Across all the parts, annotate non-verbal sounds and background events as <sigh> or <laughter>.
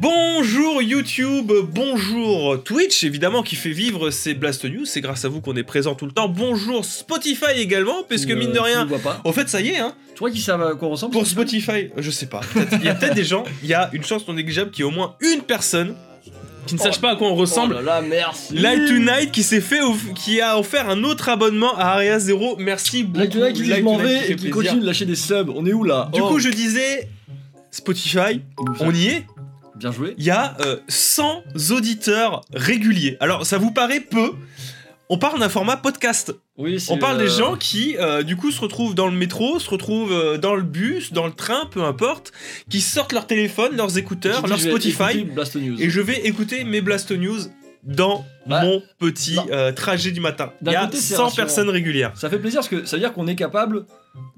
Bonjour YouTube, bonjour Twitch, évidemment qui fait vivre ces Blast News, c'est grâce à vous qu'on est présent tout le temps. Bonjour Spotify également, puisque Tu ne- mine de rien, pas. en fait ça y est, hein, Tu vois qui savent à quoi on ressemble pour Spotify je sais pas, il y a peut-être des gens, il y a une chance non négligeable qu'il y ait au moins une personne qui ne Oh. sache pas à quoi on ressemble. Oh là là, merci. Light Tonight qui s'est fait, qui a offert un autre abonnement à Aria Zero, merci beaucoup. Light Tonight qui dit je m'en vais et qui plaisir. continue de lâcher des subs. On est où là Du Oh. coup je disais, Spotify, on y est Bien joué. il y a euh, 100 auditeurs réguliers. Alors ça vous paraît peu On parle d'un format podcast. Oui, c'est, On parle des euh, gens qui, euh, du coup, se retrouvent dans le métro, se retrouvent euh, dans le bus, dans le train, peu importe, qui sortent leur téléphone, leurs écouteurs, leur Spotify, et je vais écouter mes Blast News dans Bah, mon petit euh, trajet du matin. Il y a côté, c'est 100 rassurant. personnes régulières. Ça fait plaisir parce que ça veut dire qu'on est capable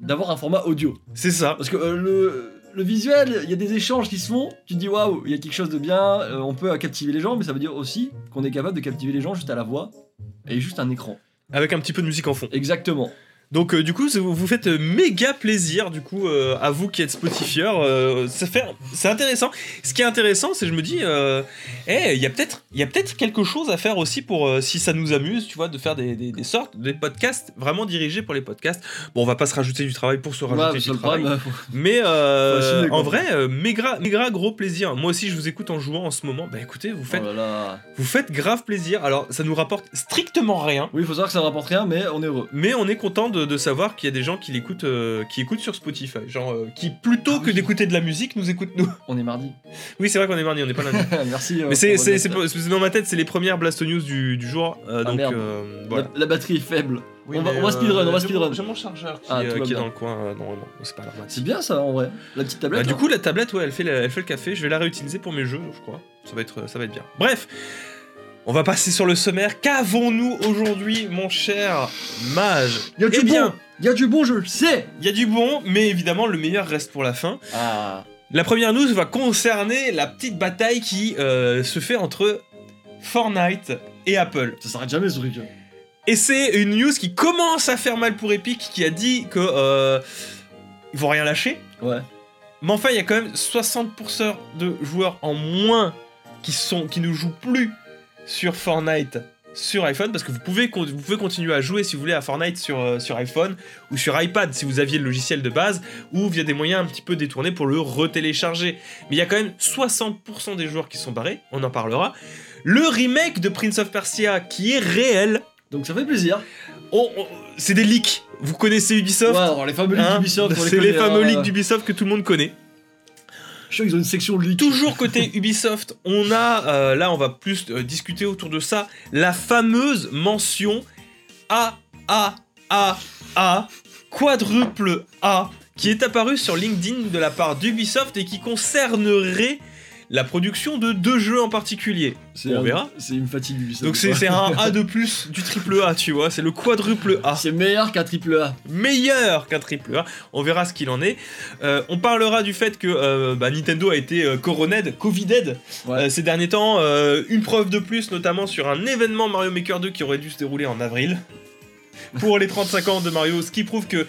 d'avoir un format audio. C'est ça. Parce que euh, le, le visuel, il y a des échanges qui se font. Tu te dis waouh, il y a quelque chose de bien. euh, on peut captiver les gens, mais ça veut dire aussi qu'on est capable de captiver les gens juste à la voix et juste un écran. Avec un petit peu de musique en fond. Exactement. Donc euh, du coup, vous vous faites euh, méga plaisir du coup euh, à vous qui êtes Spotifieurs. euh, c'est intéressant. Ce qui est intéressant, c'est que je me dis, euh, eh, il y a peut-être, il y a peut-être quelque chose à faire aussi pour si ça nous amuse, tu vois, de faire des, des, des sortes, des podcasts vraiment dirigés pour les podcasts. Bon, on va pas se rajouter du travail pour se rajouter du travail. Mais Faut en vrai, méga, méga gros plaisir. Moi aussi, je vous écoute en jouant en ce moment. Bah écoutez, vous faites, oh là là. vous faites grave plaisir. Alors, ça nous rapporte strictement rien. Oui, il faut savoir que ça ne rapporte rien, mais on est heureux. Mais on est content de, de savoir qu'il y a des gens qui l'écoutent, euh, qui écoutent sur Spotify, genre euh, qui plutôt Ah que oui. d'écouter de la musique nous écoutent nous. On est mardi. Oui, c'est vrai qu'on est mardi, on n'est pas lundi. <laughs> Merci. euh, Mais c'est c'est- dans ma tête, c'est les premières Blast News du, du jour, euh, Ah, donc merde. euh, voilà. la, la batterie est faible. Oui, on va, mais, on va speedrun, on va j'ai speedrun. mon- J'ai mon chargeur qui, Ah, euh, qui est dans le coin. euh, non, non, c'est pas. C'est bien ça en vrai. La petite tablette. Bah, du là. coup, la tablette, ouais, elle fait, la- elle fait le café. Je vais la réutiliser pour mes jeux, je crois. Ça va être, ça va être bien. Bref, on va passer sur le sommaire. Qu'avons-nous aujourd'hui, mon cher mage? Il y a du Eh bien, bon. Il y a du bon, je le sais. il y a du bon, mais évidemment, le meilleur reste pour la fin. Ah. La première news va concerner la petite bataille qui euh, se fait entre Fortnite et Apple. Ça s'arrête jamais ce truc. Et c'est une news qui commence à faire mal pour Epic, qui a dit que euh, ils vont rien lâcher. Ouais. Mais enfin, il y a quand même 60% de joueurs en moins qui, sont, qui ne jouent plus sur Fortnite sur iPhone, parce que vous pouvez, vous pouvez continuer à jouer si vous voulez à Fortnite sur, euh, sur iPhone ou sur iPad si vous aviez le logiciel de base, ou via des moyens un petit peu détournés pour le retélécharger. Mais il y a quand même 60% des joueurs qui sont barrés, on en parlera. Le remake de Prince of Persia qui est réel, Donc ça fait plaisir. on- on- c'est des leaks. Vous connaissez Ubisoft? Ouais, alors les fameux leaks hein? d'Ubisoft. on C'est les connaît, fameux hein. leaks d'Ubisoft que tout le monde connaît. Je sûr qu'ils ont une section. Toujours côté Ubisoft, on a, euh, là on va plus euh, discuter autour de ça, la fameuse mention A, A, A, A, quadruple A, qui est apparue sur LinkedIn de la part d'Ubisoft et qui concernerait la production de deux jeux en particulier. On un- verra. C'est une fatigue Ubisoft. Donc c'est un A de plus du triple A, tu vois, c'est le quadruple A. C'est meilleur qu'un triple A. meilleur qu'un triple A. On verra ce qu'il en est. Euh, on parlera du fait que euh, bah, Nintendo a été euh, coroned, covided Ouais. euh, ces derniers temps. Une preuve de plus, notamment sur un événement Mario Maker 2 qui aurait dû se dérouler en avril pour les 35 ans de Mario, ce qui prouve que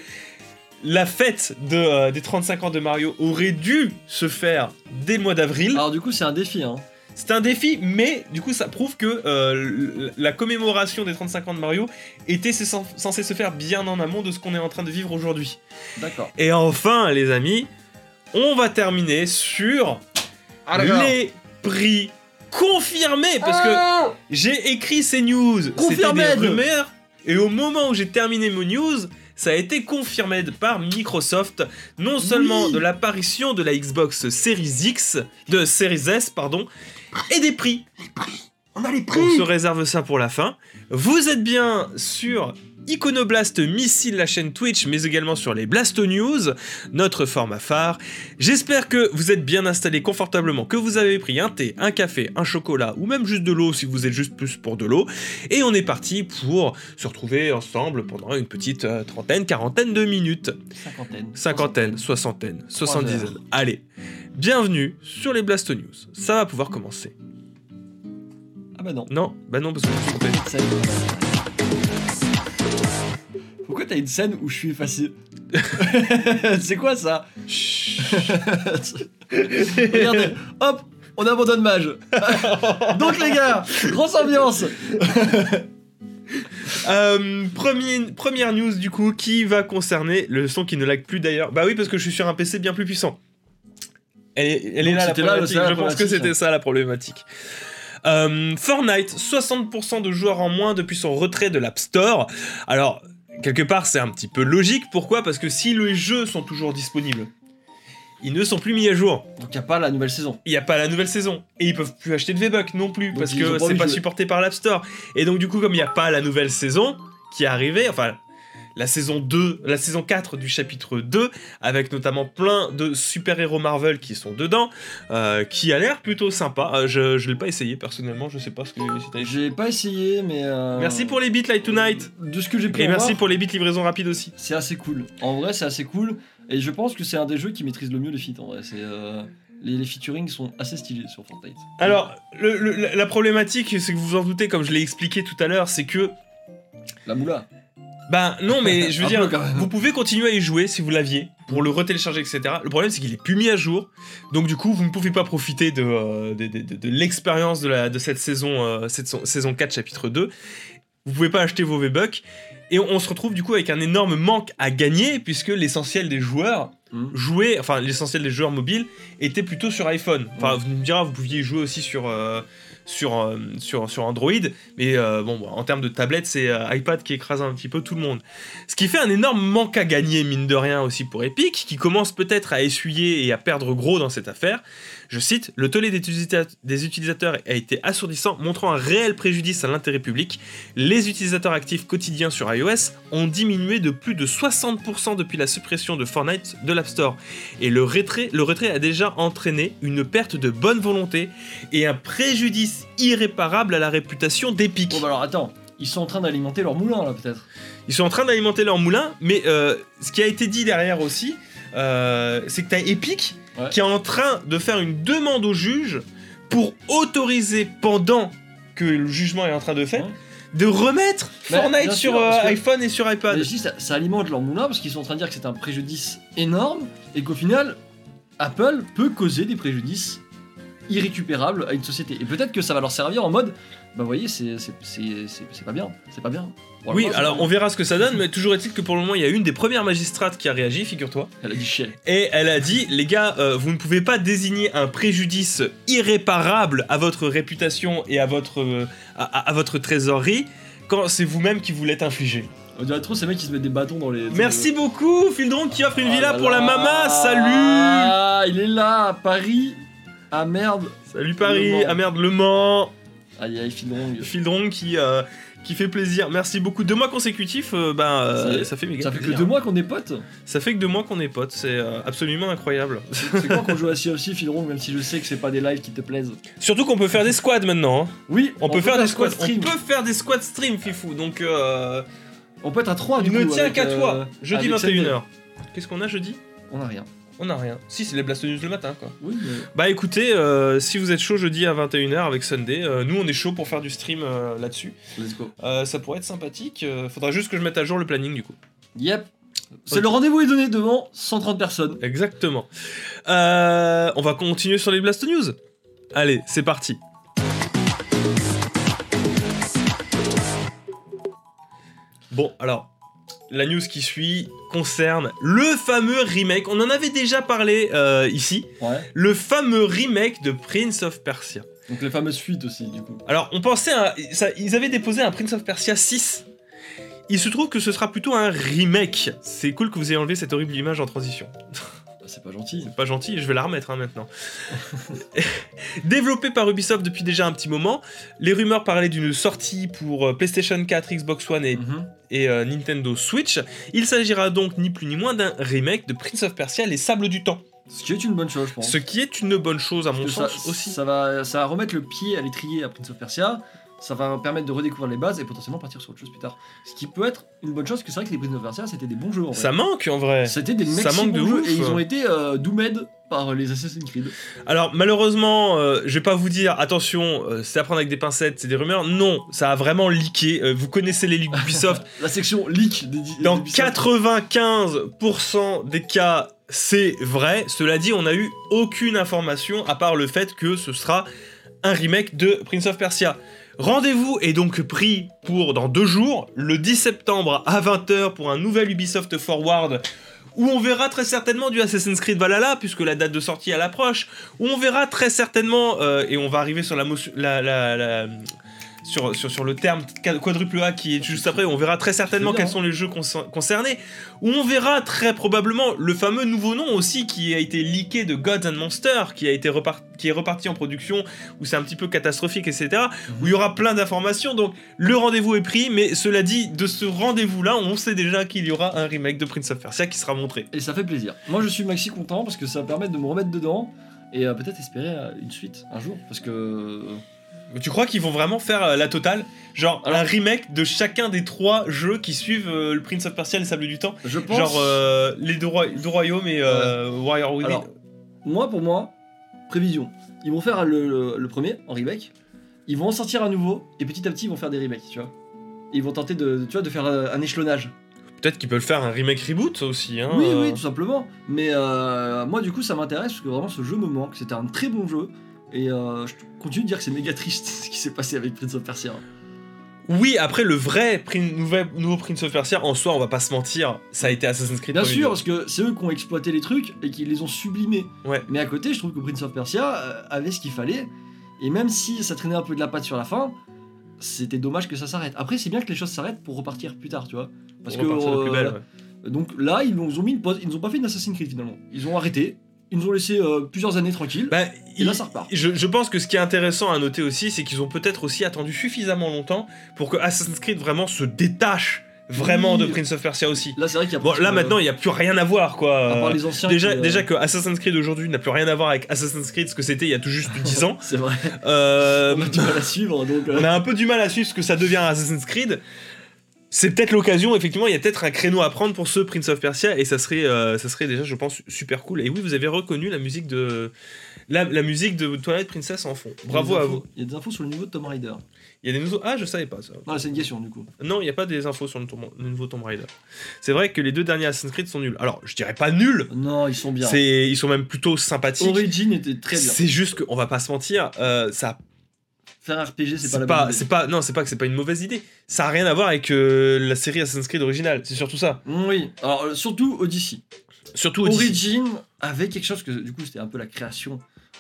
la fête de, euh, des 35 ans de Mario aurait dû se faire dès le mois d'avril. Alors du coup c'est un défi hein. C'est un défi, mais du coup ça prouve que euh, la commémoration des 35 ans de Mario était cens- censée se faire bien en amont de ce qu'on est en train de vivre aujourd'hui. D'accord. Et enfin, les amis, on va terminer sur Ah, les prix confirmés. Parce que j'ai écrit ces news, c'était des rumeurs. Et au moment où j'ai terminé mes news, ça a été confirmé par Microsoft, non seulement Oui. de l'apparition de la Xbox Series X, de Series S, pardon, et des prix. On a les On se réserve ça pour la fin. Vous êtes bien sur Iconoblast Missile, la chaîne Twitch, mais également sur les Blasto News, notre format phare. J'espère que vous êtes bien installés confortablement, que vous avez pris un thé, un café, un chocolat, ou même juste de l'eau si vous êtes juste plus pour de l'eau. Et on est parti pour se retrouver ensemble pendant une petite euh, trentaine, quarantaine de minutes. Cinquantaine. Cinquantaine, soixantaine, soixante-dizaine. Allez, bienvenue sur les Blasto News. Ça va pouvoir commencer. Ah bah non. Non, bah non, parce que je suis est. Pourquoi t'as une scène où je suis effacé <laughs> C'est quoi ça Regardez, hop, on abandonne Mage. Donc les gars, grosse ambiance. Euh, premier- première news du coup qui va concerner le son qui ne lag plus d'ailleurs. Bah oui parce que je suis sur un PC bien plus puissant. Elle est, elle est là la c'était là, problématique. c'est là la je pense que c'était ça la problématique. Euh, Fortnite, 60% de joueurs en moins depuis son retrait de l'App Store. Alors, quelque part, c'est un petit peu logique. Pourquoi? Parce que si les jeux sont toujours disponibles, ils ne sont plus mis à jour. Donc il n'y a pas la nouvelle saison. Il n'y a pas la nouvelle saison. Et ils peuvent plus acheter de V-Bucks non plus, Donc parce que pas c'est pas jouer. supporté par l'App Store. Et donc, du coup, comme il n'y a pas la nouvelle saison qui est arrivée, enfin, la saison 2, la saison 4 du chapitre 2, avec notamment plein de super-héros Marvel qui sont dedans, euh, qui a l'air plutôt sympa. Euh, je je l'ai pas essayé personnellement, je sais pas ce que essayé. J'ai pas essayé, mais. euh, Merci pour les bits Light Tonight. De ce que j'ai pu Et en merci voir, pour les bits livraison rapide aussi. C'est assez cool. En vrai, c'est assez cool. Et je pense que c'est un des jeux qui maîtrise le mieux les feats. En vrai, c'est. Les, les featuring sont assez stylés sur Fortnite. Alors, le- le- la- la problématique, c'est que vous vous en doutez, comme je l'ai expliqué tout à l'heure, c'est que La moula. Ben non, mais <laughs> je veux dire, vous pouvez continuer à y jouer si vous l'aviez, pour le retélécharger, etc. Le problème, c'est qu'il est plus mis à jour, donc du coup, vous ne pouvez pas profiter de, euh, de, de- de- de l'expérience de, la- de cette saison, euh, cette saison 4, chapitre 2. Vous pouvez pas acheter vos V-Bucks, et on, on se retrouve du coup avec un énorme manque à gagner, puisque l'essentiel des joueurs Hmm. jouaient, enfin l'essentiel des joueurs mobiles était plutôt sur iPhone. Enfin, vous me direz, vous pouviez y jouer aussi sur, euh, sur, euh, sur, sur Android, mais euh, bon, en termes de tablette, c'est euh, iPad qui écrase un petit peu tout le monde. Ce qui fait un énorme manque à gagner, mine de rien, aussi pour Epic, qui commence peut-être à essuyer et à perdre gros dans cette affaire. Je cite, le tollé des, utilisa- des utilisateurs a été assourdissant, montrant un réel préjudice à l'intérêt public. Les utilisateurs actifs quotidiens sur iOS ont diminué de plus de 60% depuis la suppression de Fortnite de l'App Store. Et le retrait, le retrait a déjà entraîné une perte de bonne volonté et un préjudice irréparable à la réputation d'Epic. Bon, bah alors attends. Ils sont en train d'alimenter leur moulin là, peut-être. Ils sont en train d'alimenter leur moulin, mais euh, ce qui a été dit derrière aussi, euh, c'est que t'as Epic Ouais. qui est en train de faire une demande au juge pour autoriser pendant que le jugement est en train de faire, Ouais. de remettre Mais, Fortnite sur euh, iPhone et sur iPad. Mais je dis, ça, ça alimente leur moulin parce qu'ils sont en train de dire que c'est un préjudice énorme et qu'au final, Apple peut causer des préjudices irrécupérables à une société. Et peut-être que ça va leur servir en mode, bah voyez, c'est c'est- c'est- c'est- c'est pas bien, c'est pas bien. Oui, alors on verra ce que ça donne, mais toujours est-il que pour le moment, il y a une des premières magistrates qui a réagi, figure-toi. Elle a dit chier. Et elle a dit, les gars, euh, vous ne pouvez pas désigner un préjudice irréparable à votre réputation et à votre, euh, à, votre trésorerie quand c'est vous-même qui vous l'êtes infligé. On dirait trop ces mecs qui se mettent des bâtons dans les. Merci beaucoup, Fildron qui offre une Ah villa là pour la mama. Salut Ah, il est là, à Paris. Ah merde. Salut Paris. Ah merde, Le Mans. Aïe aïe, Fildrong. Fildron qui, euh, qui fait plaisir. Merci beaucoup. Deux mois consécutifs, euh, ben, euh, Ça fait méga Ça fait que deux mois qu'on est potes. Ça fait que deux mois qu'on est potes. C'est absolument incroyable. C'est <laughs> quoi qu'on joue à Sea of Thieves, Fildrong, même si je sais que c'est pas des lives qui te plaisent. Surtout qu'on peut faire des squads maintenant. hein. Oui, On, peut faire des squad squads. On stream. peut faire des squads stream, Fifou. Donc, euh, On peut être à 3 du ne coup. tient avec, qu'à toi. Jeudi avec Sunday. 21h. Qu'est-ce qu'on a jeudi? On a rien. On a rien. Si, c'est les Blast News le matin, quoi. Oui, mais. Bah écoutez, euh, si vous êtes chaud jeudi à 21h avec Sunday, euh, nous on est chaud pour faire du stream euh, là-dessus. Let's go. Euh, ça pourrait être sympathique. euh, faudra juste que je mette à jour le planning du coup. Yep. C'est le rendez-vous est donné devant 130 personnes. Exactement. Euh, on va continuer sur les Blast News. Allez, c'est parti. Bon, alors, la news qui suit concerne le fameux remake. On en avait déjà parlé euh, ici. Ouais. Le fameux remake de Prince of Persia. Donc les fameuses fuites aussi, du coup. Alors, on pensait à. ça- ils avaient déposé un Prince of Persia 6. Il se trouve que ce sera plutôt un remake. C'est cool que vous ayez enlevé cette horrible image en transition. <laughs> C'est pas gentil. C'est pas gentil, je vais la remettre hein, maintenant. <laughs> Développé par Ubisoft depuis déjà un petit moment, les rumeurs parlaient d'une sortie pour euh, PlayStation 4, Xbox One et, Mhm. et, euh, Nintendo Switch. Il s'agira donc ni plus ni moins d'un remake de Prince of Persia Les Sables du Temps. Ce qui est une bonne chose, je pense. Ce qui est une bonne chose à mon Parce sens ça, aussi. Ça va, ça va remettre le pied à l'étrier à Prince of Persia. Ça va permettre de redécouvrir les bases et potentiellement partir sur autre chose plus tard. Ce qui peut être une bonne chose, parce que c'est vrai que les Prince of Persia c'était des bons jeux en vrai. Ça manque en vrai. C'était des ça maxi manque de bons jeux ouf. et ils ont été euh, doomed par les Assassin's Creed. Alors malheureusement, euh, je vais pas vous dire attention, euh, c'est à prendre avec des pincettes, c'est des rumeurs. Non, ça a vraiment leaké. Euh, vous connaissez les leaks Ubisoft. <laughs> La section leak des Dans d'Ubisoft. 95% des cas, c'est vrai. Cela dit, on n'a eu aucune information à part le fait que ce sera un remake de Prince of Persia. Rendez-vous est donc pris pour dans deux jours, le 10 septembre à 20h pour un nouvel Ubisoft Forward où on verra très certainement du Assassin's Creed Valhalla, puisque la date de sortie elle approche, où on verra très certainement, euh, et on va arriver sur la- sur, sur, sur le terme quadruple A qui est juste après, on verra très certainement quels sont les jeux concer- concernés, où on verra très probablement le fameux nouveau nom aussi qui a été leaké de Gods and Monsters, qui, a été repart- qui est reparti en production, où c'est un petit peu catastrophique, etc., où il y aura plein d'informations, donc le rendez-vous est pris, mais cela dit, de ce rendez-vous-là, on sait déjà qu'il y aura un remake de Prince of Persia qui sera montré. Et ça fait plaisir. Moi, je suis maxi content parce que ça va permettre de me remettre dedans et euh, peut-être espérer euh, une suite un jour. Parce que. euh, Tu crois qu'ils vont vraiment faire euh, la totale? Genre Alors- un remake de chacun des trois jeux qui suivent euh, le Prince of Persia et le Sable du Temps? Je pense. Genre euh, les deux, roi- deux royaumes et euh, Warrior Within. Alors, moi, pour moi, prévision. Ils vont faire le, le- le premier en remake. Ils vont en sortir un nouveau et petit à petit, ils vont faire des remakes, tu vois. Et ils vont tenter de, tu vois, de faire un échelonnage. Peut-être qu'ils peuvent faire un remake reboot aussi. Hein, Oui, oui, tout simplement. Mais moi, du coup, ça m'intéresse parce que vraiment, ce jeu me manque. C'était un très bon jeu. Et euh, je continue de dire que c'est méga triste <laughs> ce qui s'est passé avec Prince of Persia. Oui, après le vrai nouveau Prince of Persia, en soi, on va pas se mentir, ça a été Assassin's Creed. Bien sûr, parce que c'est eux qui ont exploité les trucs et qui les ont sublimés. Ouais. Mais à côté, je trouve que Prince of Persia euh, avait ce qu'il fallait. Et même si ça traînait un peu de la patte sur la fin, c'était dommage que ça s'arrête. Après, c'est bien que les choses s'arrêtent pour repartir plus tard, tu vois. Parce Pour que de plus belle, euh, ouais. donc là, ils nous ont mis une pause. Ils nous ont pas fait une Assassin's Creed finalement. Ils ont arrêté. Ils nous ont laissé euh, plusieurs années tranquilles. Bah, et il- là, ça repart. Je, je pense que ce qui est intéressant à noter aussi, c'est qu'ils ont peut-être aussi attendu suffisamment longtemps pour que Assassin's Creed vraiment se détache vraiment Oui. de Prince of Persia aussi. Là, c'est vrai qu'il y a Bon, là euh, maintenant, il n'y a plus rien à voir, quoi. à part les anciens. Déjà, qui, euh, déjà que Assassin's Creed aujourd'hui n'a plus rien à voir avec Assassin's Creed ce que c'était il y a tout juste 10 <laughs> ans. c'est vrai. Euh, On a du mal à suivre, donc. on a un peu du mal à suivre ce que ça devient Assassin's Creed. C'est peut-être l'occasion, effectivement, il y a peut-être un créneau à prendre pour ce Prince of Persia et ça serait, euh, ça serait déjà, je pense, super cool. Et oui, vous avez reconnu la musique de la, la musique de Twilight Princess en fond. a Bravo à infos- vous. Il y a des infos sur le niveau de Tomb Raider. Il y a des nouveaux. Ah, je savais pas ça. Non, c'est une question du coup. Non, il n'y a pas des infos sur le, Tomb- le nouveau Tomb Raider. C'est vrai que les deux derniers Assassin's Creed sont nuls. Alors, je dirais pas nuls. Non, ils sont bien. C'est, ils sont même plutôt sympathiques. Origin était très bien. C'est juste qu'on va pas se mentir, euh, ça Faire un RPG, c'est pas la pas, bonne idée. c'est pas, non, c'est pas que c'est pas une mauvaise idée. Ça a rien à voir avec euh, la série Assassin's Creed originale. C'est surtout ça. Oui, alors euh, surtout Odyssey. Surtout Odyssey. Origin avait quelque chose que du coup c'était un peu la création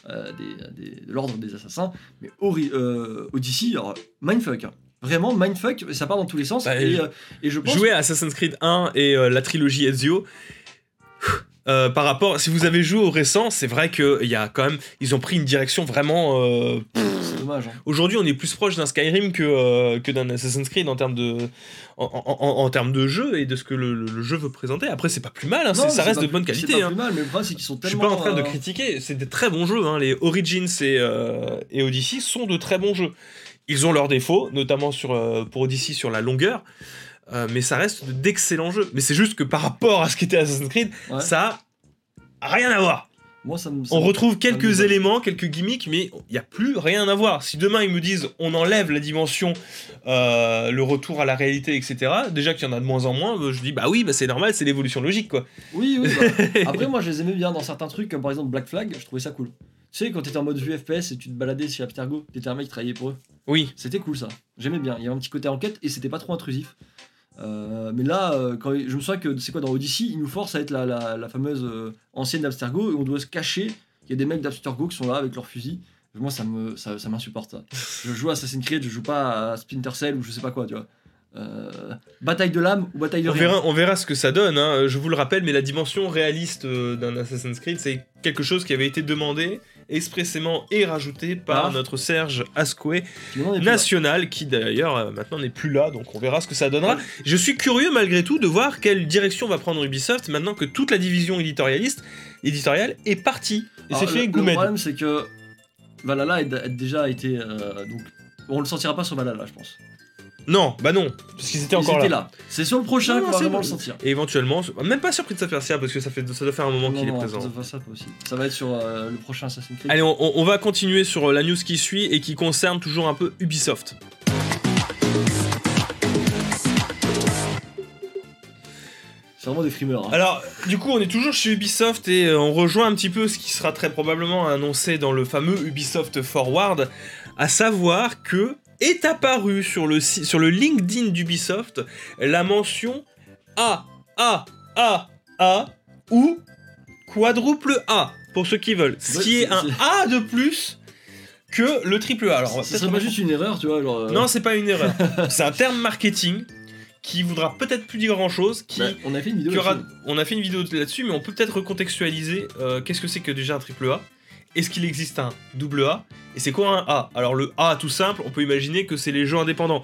euh, des, des- de l'ordre des assassins, mais Ori- euh, Odyssey, alors, mindfuck. hein. Vraiment mindfuck, ça part dans tous les sens. Bah, et, euh, et je pense. Jouer à Assassin's Creed 1 et la trilogie Ezio. Euh, par rapport, si vous avez joué au récent, c'est vrai que il y a quand même, ils ont pris une direction vraiment. euh, C'est dommage. hein. Aujourd'hui, on est plus proche d'un Skyrim que, euh, que d'un Assassin's Creed en termes de, en, en- en- en termes de jeu et de ce que le, le- le jeu veut présenter. Après, c'est pas plus mal, hein, c'est- Non, ça c'est reste de bonne C'est qualité. pas hein. mal, mais le problème c'est qu'ils sont Je suis pas en train de critiquer, c'est des très bons jeux. hein. Les Origins et, et Odyssey sont de très bons jeux. Ils ont leurs défauts, notamment sur, pour Odyssey sur la longueur, euh, mais ça reste de- d'excellents jeux. Mais c'est juste que par rapport à ce qu'était Assassin's Creed, ouais. ça a rien à voir. Moi, ça me. ça On retrouve me quelques éléments, quelques gimmicks, mais il n'y a plus rien à voir. Si demain ils me disent on enlève la dimension, euh, le retour à la réalité, etc., déjà qu'il y en a de moins en moins, euh, je dis bah oui, bah c'est normal, c'est l'évolution logique quoi. Oui, oui. bah, <laughs> Après, moi, je les aimais bien dans certains trucs, comme par exemple Black Flag, je trouvais ça cool. Tu sais, quand t'étais en mode vue FPS et tu te baladais chez Abstergo, t'étais un mec qui travaillait pour eux. Oui, C'était cool ça. J'aimais bien. Il y avait un petit côté enquête et c'était pas trop intrusif. Euh, mais là, euh, quand je me souviens que c'est quoi dans Odyssey, ils nous forcent à être la, la, la fameuse euh, ancienne d'Abstergo et on doit se cacher. Il y a des mecs d'Abstergo qui sont là avec leurs fusils. Moi, ça me ça, ça m'insupporte ça. Je joue à Assassin's Creed, je joue pas à Splinter Cell ou je sais pas quoi, tu vois. Bataille de l'âme ou bataille de on rien. verra, on verra ce que ça donne. hein. Je vous le rappelle, mais la dimension réaliste d'un Assassin's Creed, c'est quelque chose qui avait été demandé expressément et rajouté par Ah. notre Serge Ascoué national, qui d'ailleurs euh, maintenant n'est plus là, donc on verra ce que ça donnera. Je suis curieux malgré tout de voir quelle direction va prendre Ubisoft maintenant que toute la division éditorialiste éditoriale est partie. Et c'est fait le- problème, c'est que Valhalla a a déjà été. euh, donc, on le sentira pas sur Valhalla, je pense. Non, bah non, parce qu'ils étaient Ils encore étaient là. là. C'est sur le prochain Non, qu'on va c'est vraiment bon. le sentir. Et éventuellement, même pas sur Prince of Persia parce que ça, fait, ça doit faire un moment qu'il est présent. Ça, va- ça va aussi. Ça va être sur euh, le prochain Assassin's Creed. Allez, on, on- on va continuer sur euh, la news qui suit et qui concerne toujours un peu Ubisoft. C'est vraiment des frimeurs. hein. Alors, du coup, on est toujours chez Ubisoft et euh, on rejoint un petit peu ce qui sera très probablement annoncé dans le fameux Ubisoft Forward, à savoir que est apparu sur le, sur le LinkedIn d'Ubisoft la mention A, A, A, A ou quadruple A, pour ceux qui veulent. Ce qui est un A de plus que le triple A. Alors, peut-être serait pas juste une erreur, tu vois, genre. euh, Non, c'est pas une erreur. <laughs> c'est un terme marketing qui voudra peut-être plus dire grand-chose, qui... bah, on a fait une vidéo Qu'il y aura- là-dessus. on a fait une vidéo là-dessus, mais on peut peut-être recontextualiser euh, qu'est-ce que c'est que déjà un triple A. Est-ce qu'il existe un double A Et c'est quoi un A? Alors le A, tout simple, on peut imaginer que c'est les jeux indépendants.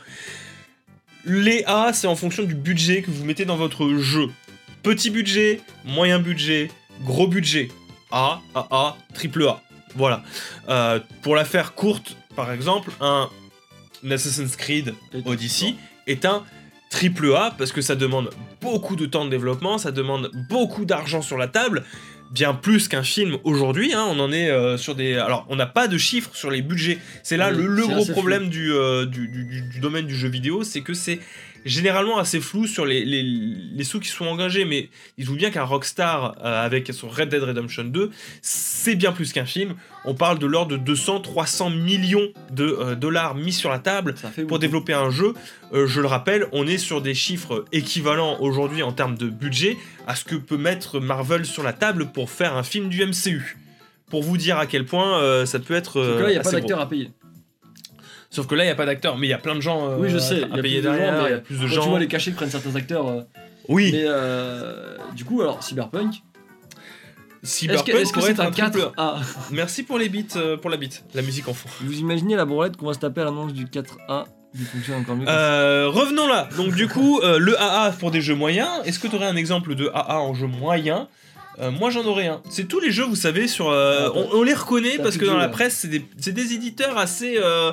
Les A, c'est en fonction du budget que vous mettez dans votre jeu. Petit budget, moyen budget, gros budget. A, AA, triple A. Voilà. Euh, pour la faire courte, par exemple, un Assassin's Creed. Odyssey est un triple A parce que ça demande beaucoup de temps de développement, ça demande beaucoup d'argent sur la table, bien plus qu'un film aujourd'hui. hein, on en est euh, sur des. Alors, on n'a pas de chiffres sur les budgets. C'est là Oui, le, gros problème du, euh, du, du- du- du domaine du jeu vidéo, c'est que c'est généralement assez flou sur les, les, les sous qui sont engagés. Mais il se bien qu'un Rockstar euh, avec son Red Dead Redemption 2, c'est bien plus qu'un film. On parle de l'ordre de 200-300 millions de euh, dollars mis sur la table pour beaucoup. développer un jeu, euh, je le rappelle, on est sur des chiffres équivalents aujourd'hui en termes de budget à ce que peut mettre Marvel sur la table pour faire un film du MCU. Pour vous dire à quel point ça peut être. Que là, il n'y a pas d'acteur à payer. Sauf que là, il n'y a pas d'acteur, mais il y a plein de gens euh, Oui, je sais, il y à a payer derrière, il y a plus de Quand gens. tu vois les cachets que prennent certains acteurs. euh, Oui, Mais euh, du coup, alors, Cyberpunk. Cyberpunk est-ce que c'est être un triple 4 A. A Merci pour les beats, euh, pour la beat, la musique en fond. Vous imaginez la branlette qu'on va se taper à l'annonce du 4A qui fonctionne encore mieux Euh, revenons là. Donc du coup, euh, le AA pour des jeux moyens. Est-ce que tu aurais un exemple de AA en jeu moyen Euh, moi j'en aurais un. C'est tous les jeux, vous savez, sur. euh, Ah, on, on les reconnaît parce que dans la presse, c'est des, des éditeurs assez euh,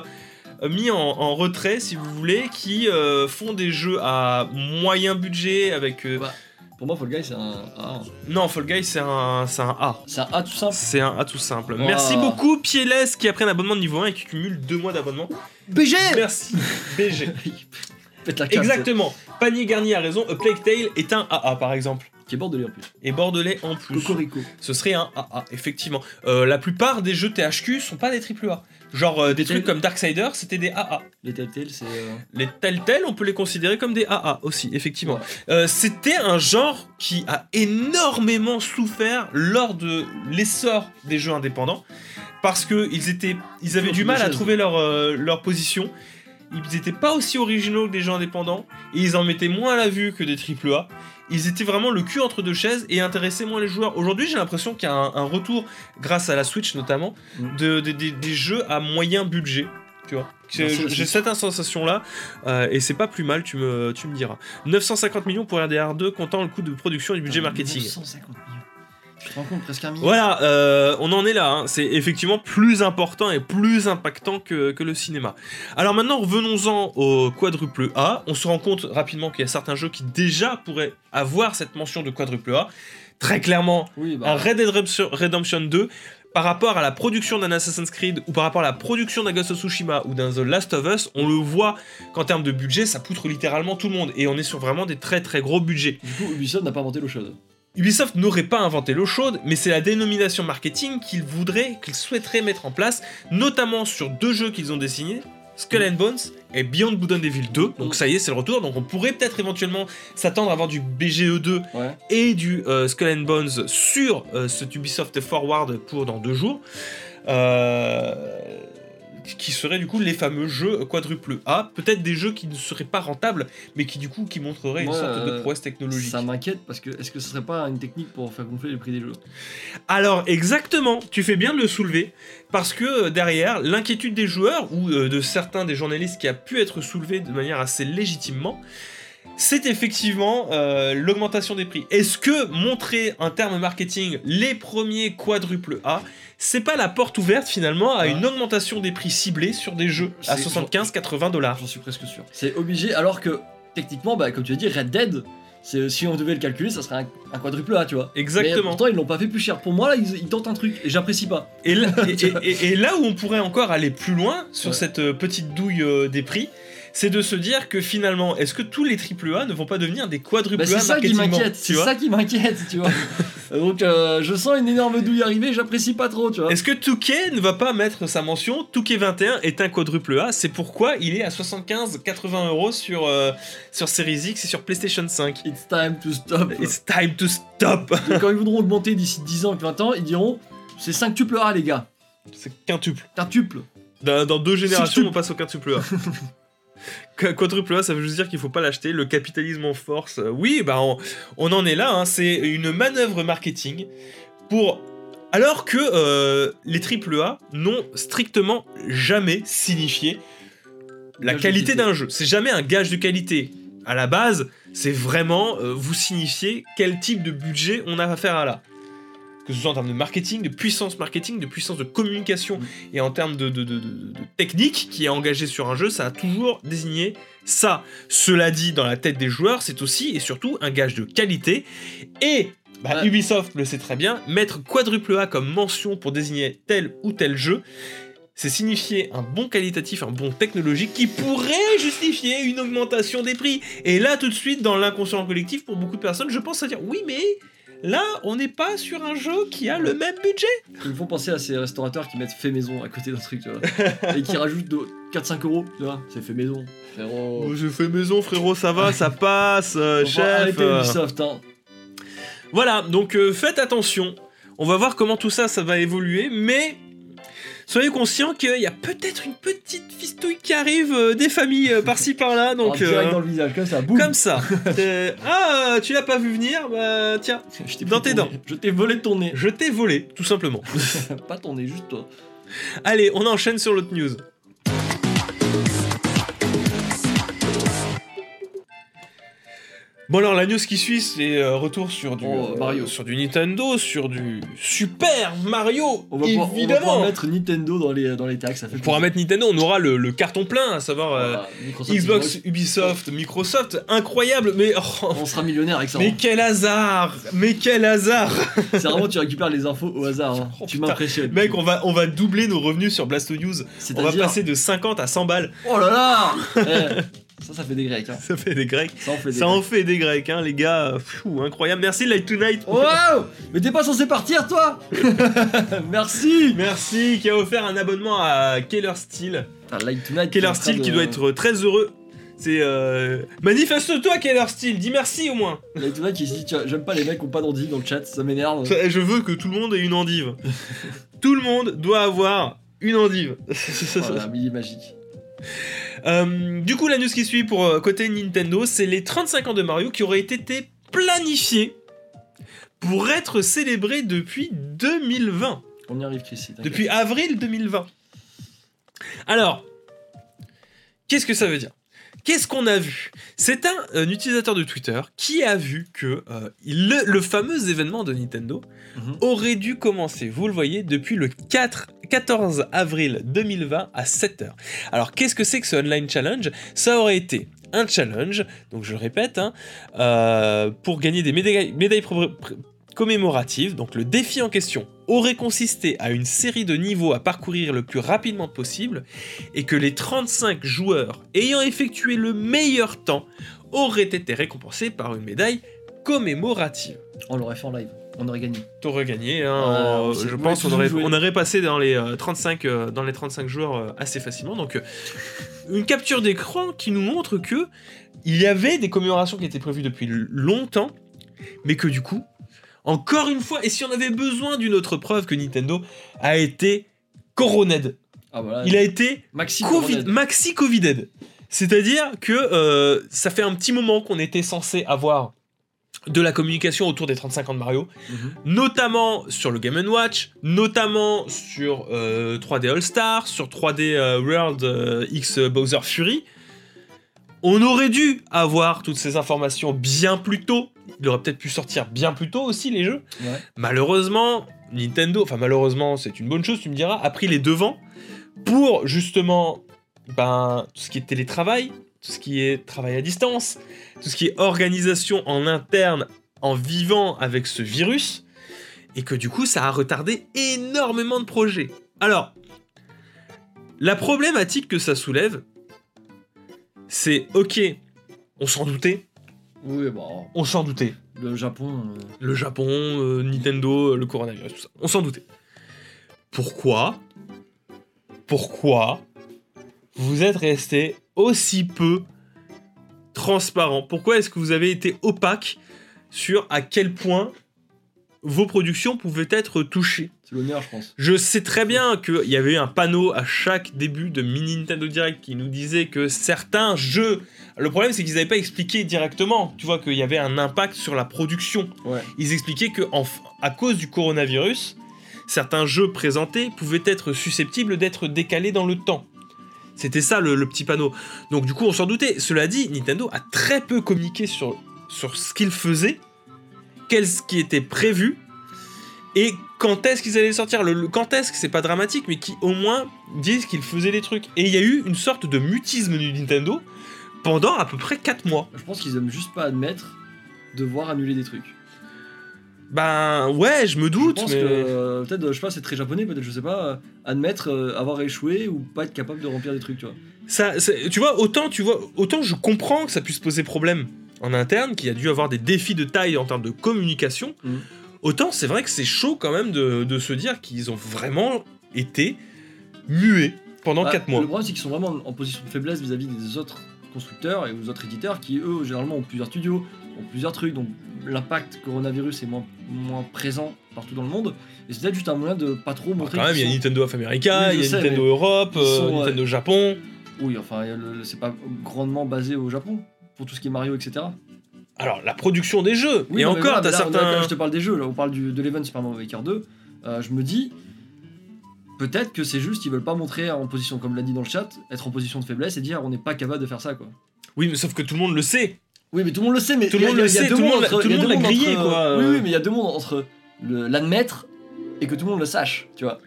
mis en, en retrait, si vous voulez, qui euh, font des jeux à moyen budget avec. euh, Bah, Pour moi, Fall Guy, c'est un A. Non, Fall Guy, c'est un, c'est un A. C'est un A tout simple. C'est un A tout simple. Merci beaucoup, Piélès, qui a pris un abonnement de niveau 1 et qui cumule deux mois d'abonnement. BG Merci, BG. <laughs> Carte. Exactement. Panier Garni a raison. A Plague Tale est un AA par exemple. Qui est bordelais en plus. Et Bordelais en plus. Cocorico. Ce serait un AA, effectivement. Euh, la plupart des jeux THQ sont pas des AAA. Genre euh, des trucs comme Darksider, c'était des AA. Les Telltale, c'est. euh, Les Telltale, on peut les considérer comme des AA aussi, effectivement. Ouais. Euh, c'était un genre qui a énormément souffert lors de l'essor des jeux indépendants parce que ils étaient, ils avaient du mal à trouver leur, leur position. Ils étaient pas aussi originaux que des jeux indépendants et ils en mettaient moins à la vue que des AAA. Ils étaient vraiment le cul entre deux chaises et intéressaient moins les joueurs. Aujourd'hui, j'ai l'impression qu'il y a un, un retour, grâce à la Switch notamment, Mm. de, de- de- des jeux à moyen budget. Tu vois, J'ai- cette sensation-là euh, et c'est pas plus mal, tu me, tu me diras. 950 millions pour RDR2, comptant le coût de production et du budget marketing. 950 millions. Tu te rends compte, presque un million. Voilà, euh, on en est là. hein. C'est effectivement plus important et plus impactant que, que le cinéma. Alors maintenant, revenons-en au quadruple A. On se rend compte rapidement qu'il y a certains jeux qui déjà pourraient avoir cette mention de quadruple A. Très clairement, Oui, bah. un Red Dead Redemption- Redemption 2 par rapport à la production d'un Assassin's Creed ou par rapport à la production d'un Ghost of Tsushima ou d'un The Last of Us, on le voit qu'en termes de budget, ça poutre littéralement tout le monde et on est sur vraiment des très très gros budgets. Du coup, Ubisoft n'a pas inventé l'eau chaude. Ubisoft n'aurait pas inventé l'eau chaude, mais c'est la dénomination marketing qu'ils voudraient, qu'ils souhaiteraient mettre en place, notamment sur deux jeux qu'ils ont dessinés, Skull and Bones et Beyond Good and Evil 2. Donc ça y est, c'est le retour. Donc on pourrait peut-être éventuellement s'attendre à avoir du BGE2 Ouais. et du euh, Skull and Bones sur euh, cet Ubisoft Forward pour dans deux jours. Euh, qui seraient du coup les fameux jeux quadruple A, peut-être des jeux qui ne seraient pas rentables, mais qui du coup qui montreraient une sorte de euh, prouesse technologique. Ça m'inquiète parce que est-ce que ce serait pas une technique pour faire gonfler les prix des jeux? Alors exactement, tu fais bien de le soulever, parce que euh, derrière, l'inquiétude des joueurs, ou euh, de certains des journalistes qui a pu être soulevée de manière assez légitimement, c'est effectivement euh, l'augmentation des prix. Est-ce que montrer un terme marketing les premiers quadruple A, c'est pas la porte ouverte finalement à une augmentation des prix ciblés sur des jeux à C'est- 75-80 dollars? J'en suis presque sûr. C'est obligé, alors que techniquement, bah, comme tu as dit, Red Dead, si on devait le calculer, ça serait un, un quadruple A, tu vois. Mais Exactement. pourtant, ils l'ont pas fait plus cher. Pour moi, là, ils, ils tentent un truc et j'apprécie pas. Et là, <laughs> et- et- et- et là où on pourrait encore aller plus loin sur Ouais. cette euh, petite douille euh, des prix, c'est de se dire que finalement, est-ce que tous les AAA ne vont pas devenir des quadruple Bah, A c'est ça qui m'inquiète, tu c'est ça qui m'inquiète, tu vois. <laughs> Donc euh, je sens une énorme douille arriver, j'apprécie pas trop, tu vois. Est-ce que Touquet ne va pas mettre sa mention Touquet 21 est un quadruple A, c'est pourquoi il est à 75-80 euros sur, euh, sur Series X et sur PlayStation 5. It's time to stop. It's time to stop <laughs> quand ils voudront augmenter d'ici 10 ans et 20 ans, ils diront c'est 5 tuples A les gars. C'est quintuple. Quintuple. Dans, dans deux générations, on passe au quintuple A. <laughs> Qu- Quadruple A, ça veut juste dire qu'il faut pas l'acheter. Le capitalisme en force. Oui, bah on, on en est là. hein. C'est une manœuvre marketing pour. Alors que euh, les triple A n'ont strictement jamais signifié la Gage qualité. d'un jeu. C'est jamais un gage de qualité. À la base, c'est vraiment euh, vous signifier quel type de budget on a affaire à là. Que ce soit en termes de marketing, de puissance marketing, de puissance de communication et en termes de, de- de- de- de technique qui est engagée sur un jeu, ça a toujours désigné ça. Cela dit, dans la tête des joueurs, c'est aussi et surtout un gage de qualité. Et bah, Ouais. Ubisoft le sait très bien, mettre quadruple A comme mention pour désigner tel ou tel jeu, c'est signifier un bon qualitatif, un bon technologique qui pourrait justifier une augmentation des prix. Et là, tout de suite, dans l'inconscient collectif, pour beaucoup de personnes, je pense à dire oui, mais là, on n'est pas sur un jeu qui a le même budget. Ils me font penser à ces restaurateurs qui mettent fait maison à côté d'un truc, tu vois. et qui rajoutent de 4-5 euros, tu vois. C'est fait maison. Frérot. Oh, J'ai fait maison, frérot, ça va, ça <laughs> passe, euh, Faut chef. arrêter euh. Ubisoft, hein. Voilà, donc euh, faites attention. On va voir comment tout ça, ça va évoluer, mais soyez conscients qu'il y a peut-être une petite fistouille qui arrive euh, des familles euh, par-ci par-là, <laughs> donc Alors, direct euh, dans le visage, comme ça, boum. comme ça. <laughs> Ah, tu l'as pas vu venir Bah tiens, Je t'ai dans pris tes ton dents. nez. Je t'ai volé ton nez. je t'ai volé, tout simplement. <laughs> pas ton nez, juste toi. Allez, on enchaîne sur l'autre news. Bon alors la news qui suit c'est euh, retour sur du Oh, euh, Mario. sur du Nintendo, sur du Super Mario On va, pouvoir, on va évidemment. pouvoir mettre Nintendo dans les, dans les taxes. Ça fait On pourra mettre Nintendo, on aura le, le carton plein, à savoir euh, Voilà, Xbox, Ubisoft, Microsoft, incroyable, mais oh, On sera millionnaire avec ça. mais hein. quel hasard, mais quel hasard, <laughs> C'est vraiment, tu récupères les infos au hasard. hein. Oh, tu m'impressionnes. mec, on va on va doubler nos revenus sur Blasto News, on va passer de 50 à 100 balles, Oh là là <laughs> Eh, Ça, ça fait des grecs. Hein. ça fait des grecs, Ça en fait des ça en grecs. fait des grecs, hein, les gars, Pfiou, incroyable, merci Light Tonight, Wow Mais t'es pas censé partir, toi? <laughs> Merci merci qui a offert un abonnement à Keller Steel, Light Tonight. Keller Steel qui doit être très heureux. C'est euh... manifeste-toi Keller Steel, dis merci au moins. Light Tonight qui se dit J'aime pas les mecs qui ont pas d'endive dans le chat, ça m'énerve. Je veux que tout le monde ait une endive. <laughs> tout le monde doit avoir une endive. Voilà, midi magique. <laughs> Euh, du coup, la news qui suit pour euh, côté Nintendo, c'est les 35 ans de Mario qui auraient été planifiés pour être célébrés depuis 2020. On y arrive, Chris. t'inquiète. Depuis avril 2020. Alors, qu'est-ce que ça veut dire? Qu'est-ce qu'on a vu? C'est un, un utilisateur de Twitter qui a vu que euh, le, le fameux événement de Nintendo Mhm. aurait dû commencer, vous le voyez, depuis le 4, 14 avril 2020 à 7h. Alors qu'est-ce que c'est que ce online challenge? Ça aurait été un challenge, donc je répète, hein, euh, pour gagner des médailles, médailles commémoratives. Donc le défi en question aurait consisté à une série de niveaux à parcourir le plus rapidement possible et que les 35 joueurs ayant effectué le meilleur temps auraient été récompensés par une médaille commémorative. On l'aurait fait en live. On aurait gagné. T'aurais gagné, hein, Ah, euh, je ouais, pense qu'on aurait, joué. on aurait passé dans les, euh, 35, euh, dans les 35 joueurs euh, assez facilement. Donc, euh, une capture d'écran qui nous montre que il y avait des commémorations qui étaient prévues depuis longtemps, mais que du coup, encore une fois, et si on avait besoin d'une autre preuve que Nintendo a été coroned, Ah voilà. il a été Maxi Covid, Coronel. maxi Covided. C'est-à-dire que euh, ça fait un petit moment qu'on était censé avoir de la communication autour des 35 ans de Mario, Mhm. notamment sur le Game Watch, notamment sur euh, 3D All Star, sur 3D euh, World euh, X Bowser Fury. On aurait dû avoir toutes ces informations bien plus tôt. Il aurait peut-être pu sortir bien plus tôt aussi les jeux. Ouais. Malheureusement, Nintendo, enfin malheureusement, c'est une bonne chose, tu me diras, a pris les devants pour justement ben, tout ce qui est télétravail, tout ce qui est travail à distance, tout ce qui est organisation en interne en vivant avec ce virus, et que du coup ça a retardé énormément de projets. Alors, la problématique que ça soulève, c'est ok, on s'en doutait, Oui, bon, on s'en doutait. le Japon. euh, Le Japon, euh, Nintendo, euh, le coronavirus, tout ça. On s'en doutait. Pourquoi Pourquoi vous êtes resté aussi peu transparent? Pourquoi est-ce que vous avez été opaque sur à quel point vos productions pouvaient être touchées? C'est l'honneur, je pense. Je sais très bien qu'il y avait eu un panneau à chaque début de mini Nintendo Direct qui nous disait que certains jeux. Le problème, c'est qu'ils n'avaient pas expliqué directement, tu vois, qu'il y avait un impact sur la production. Ouais. Ils expliquaient que, en à cause du coronavirus, certains jeux présentés pouvaient être susceptibles d'être décalés dans le temps. C'était ça le, le petit panneau. Donc, du coup, on s'en doutait. Cela dit, Nintendo a très peu communiqué sur, sur ce qu'ils faisaient, qu'est-ce qui était prévu, et quand est-ce qu'ils allaient sortir. Le, le- quand est-ce que c'est pas dramatique, mais qui au moins disent qu'ils faisaient des trucs. Et il y a eu une sorte de mutisme du Nintendo pendant à peu près 4 mois. Je pense qu'ils aiment juste pas admettre devoir annuler des trucs. Ben ouais, je me Je doute, pense mais. que euh, peut-être, je sais pas, c'est très japonais, peut-être, je sais pas, euh, admettre euh, avoir échoué ou pas être capable de remplir des trucs, tu vois. Ça, tu vois, autant, tu vois, autant je comprends que ça puisse poser problème en interne, qu'il y a dû avoir des défis de taille en termes de communication. Mhm. Autant c'est vrai que c'est chaud quand même de, de se dire qu'ils ont vraiment été muets pendant Bah, 4 mois. Le problème, c'est qu'ils sont vraiment en position de faiblesse vis-à-vis des autres constructeurs et des autres éditeurs qui, eux, généralement, ont plusieurs studios, ont plusieurs trucs, donc l'impact coronavirus est moins, moins présent partout dans le monde. Et c'est peut-être juste un moyen de pas trop montrer. Quand même, il y a Nintendo of America, il y a sais, Nintendo Europe, euh, Nintendo Japon. Oui, enfin, c'est pas grandement basé au Japon pour tout ce qui est Mario, etc. Alors, la production des jeux. Oui, et non, encore, voilà, t'as mais là, certains. Je te parle des jeux, là, on parle du, de l'event Super Mario Maker 2. euh, je me dis, peut-être que c'est juste, ils veulent pas montrer en position, comme l'a dit dans le chat, être en position de faiblesse et dire on n'est pas capable de faire ça, quoi. Oui, mais sauf que tout le monde le sait. Oui, mais tout le monde le sait, mais Tout le monde le sait, deux tout le mondes monde l'a- grillé, entre- quoi. Oui, oui, mais il y a deux mondes entre l'admettre et que tout le monde le sache, tu vois.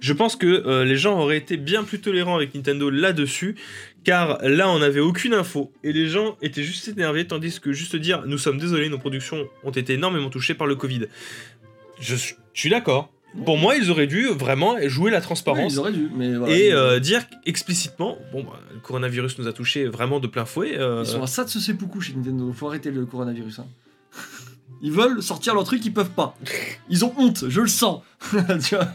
Je pense que euh, les gens auraient été bien plus tolérants avec Nintendo là-dessus, car là on n'avait aucune info et les gens étaient juste énervés, tandis que juste dire nous sommes désolés, nos productions ont été énormément touchées par le Covid. Je suis d'accord. Pour moi, ils auraient dû vraiment jouer la Oui, transparence ils auraient dû, mais voilà. et euh, dire explicitement bon, bah, le coronavirus nous a touchés vraiment de plein fouet. euh, ils sont à ça de se seppuku chez Nintendo, faut arrêter le coronavirus. hein. Ils veulent sortir leur truc, ils peuvent pas. Ils ont honte, je le sens. <laughs> tu vois.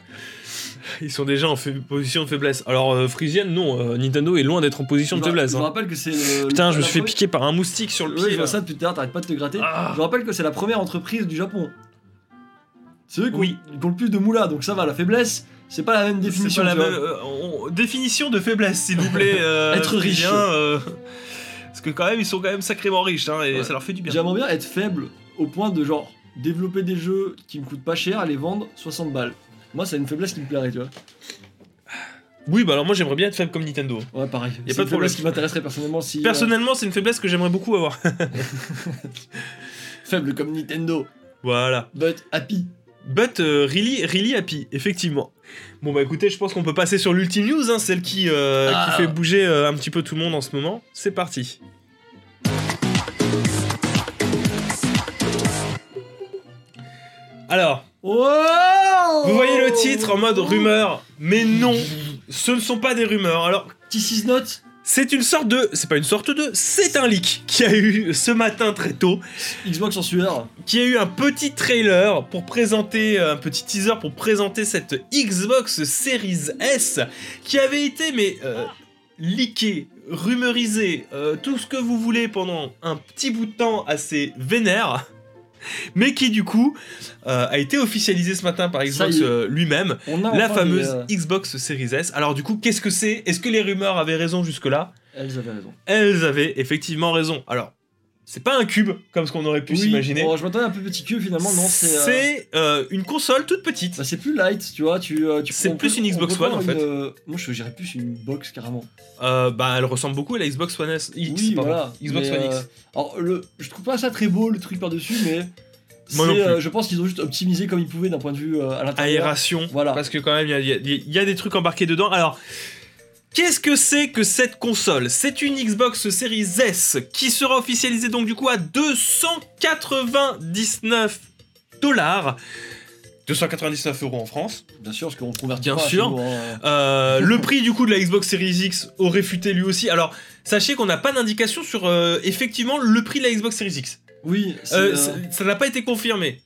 ils sont déjà en position de faiblesse. Alors, euh, Frisienne, non, euh, Nintendo est loin d'être en position de Je faiblesse. Je hein. rappelle que c'est. Putain, je me suis fait piquer par un moustique sur le Oui, pied. je vois ça depuis l'heure, t'arrêtes pas de te gratter. Ah. Je rappelle que c'est la première entreprise du Japon. C'est eux qui, Oui. ont, le plus de moula, donc ça va, la faiblesse, c'est pas la même définition. pas la tu vois. même, euh, on- définition de faiblesse, s'il vous plaît. <laughs> euh, Être riche. Euh, parce que quand même, ils sont quand même sacrément riches, hein, et Ouais. ça leur fait du bien. J'aimerais bien être faible au point de genre développer des jeux qui me coûtent pas cher les vendre 60 balles. Moi, c'est une faiblesse qui me plairait, tu vois. Oui, bah alors moi j'aimerais bien être faible comme Nintendo. Ouais, pareil. Y a C'est pas une de faiblesse problème. qui m'intéresserait personnellement si. Personnellement, c'est une faiblesse que j'aimerais beaucoup avoir. <laughs> <laughs> faible comme Nintendo, voilà. but happy. But euh, really, really happy, effectivement. Bon bah écoutez, je pense qu'on peut passer sur l'ultime news, hein, celle qui, euh, Ah. qui fait bouger euh, un petit peu tout le monde en ce moment. C'est parti. Alors, Wow vous voyez le titre en mode rumeur, mais non, ce ne sont pas des rumeurs. Alors, This is not C'est une sorte de. C'est pas une sorte de. C'est un leak qui a eu ce matin très tôt, Xbox en sueur. qui a eu un petit trailer pour présenter. Un petit teaser pour présenter cette Xbox Series S qui avait été, mais. Euh, leaké, euh, tout ce que vous voulez pendant un petit bout de temps assez vénère. <laughs> Mais qui du coup euh, a été officialisé ce matin par Xbox euh, lui-même, la fameuse euh, Xbox Series S. Alors du coup, qu'est-ce que c'est? Est-ce que les rumeurs avaient raison jusque-là? Elles avaient raison. elles avaient effectivement raison. Alors, c'est pas un cube comme ce qu'on aurait pu s'imaginer. bon, je m'attendais un peu petit cul finalement, non, c'est. euh, euh, une console toute petite. Bah, c'est plus light, tu vois. Tu, euh, tu C'est plus peut- une Xbox One, en fait. une, euh, moi, je dirais plus une box carrément. Euh, bah, elle ressemble beaucoup à la Xbox One S. X, oui, voilà. Xbox mais, One X. alors, le, je trouve pas ça très beau le truc par-dessus, mais. Euh, je pense qu'ils ont juste optimisé comme ils pouvaient d'un point de vue euh, à l'intérieur. Aération. Voilà. Parce que quand même, y y il y a des trucs embarqués dedans. Alors. Qu'est-ce que c'est que cette console? C'est une Xbox Series S qui sera officialisée donc du coup à 299 dollars. 299 euros en France. Bien sûr, parce qu'on convertit Bien pas sûr. nous, hein. Euh, <laughs> le prix du coup de la Xbox Series X aurait futé lui aussi. Alors, sachez qu'on n'a pas d'indication sur euh, effectivement le prix de la Xbox Series X. Oui, c'est, Euh, euh, ça n'a pas été confirmé.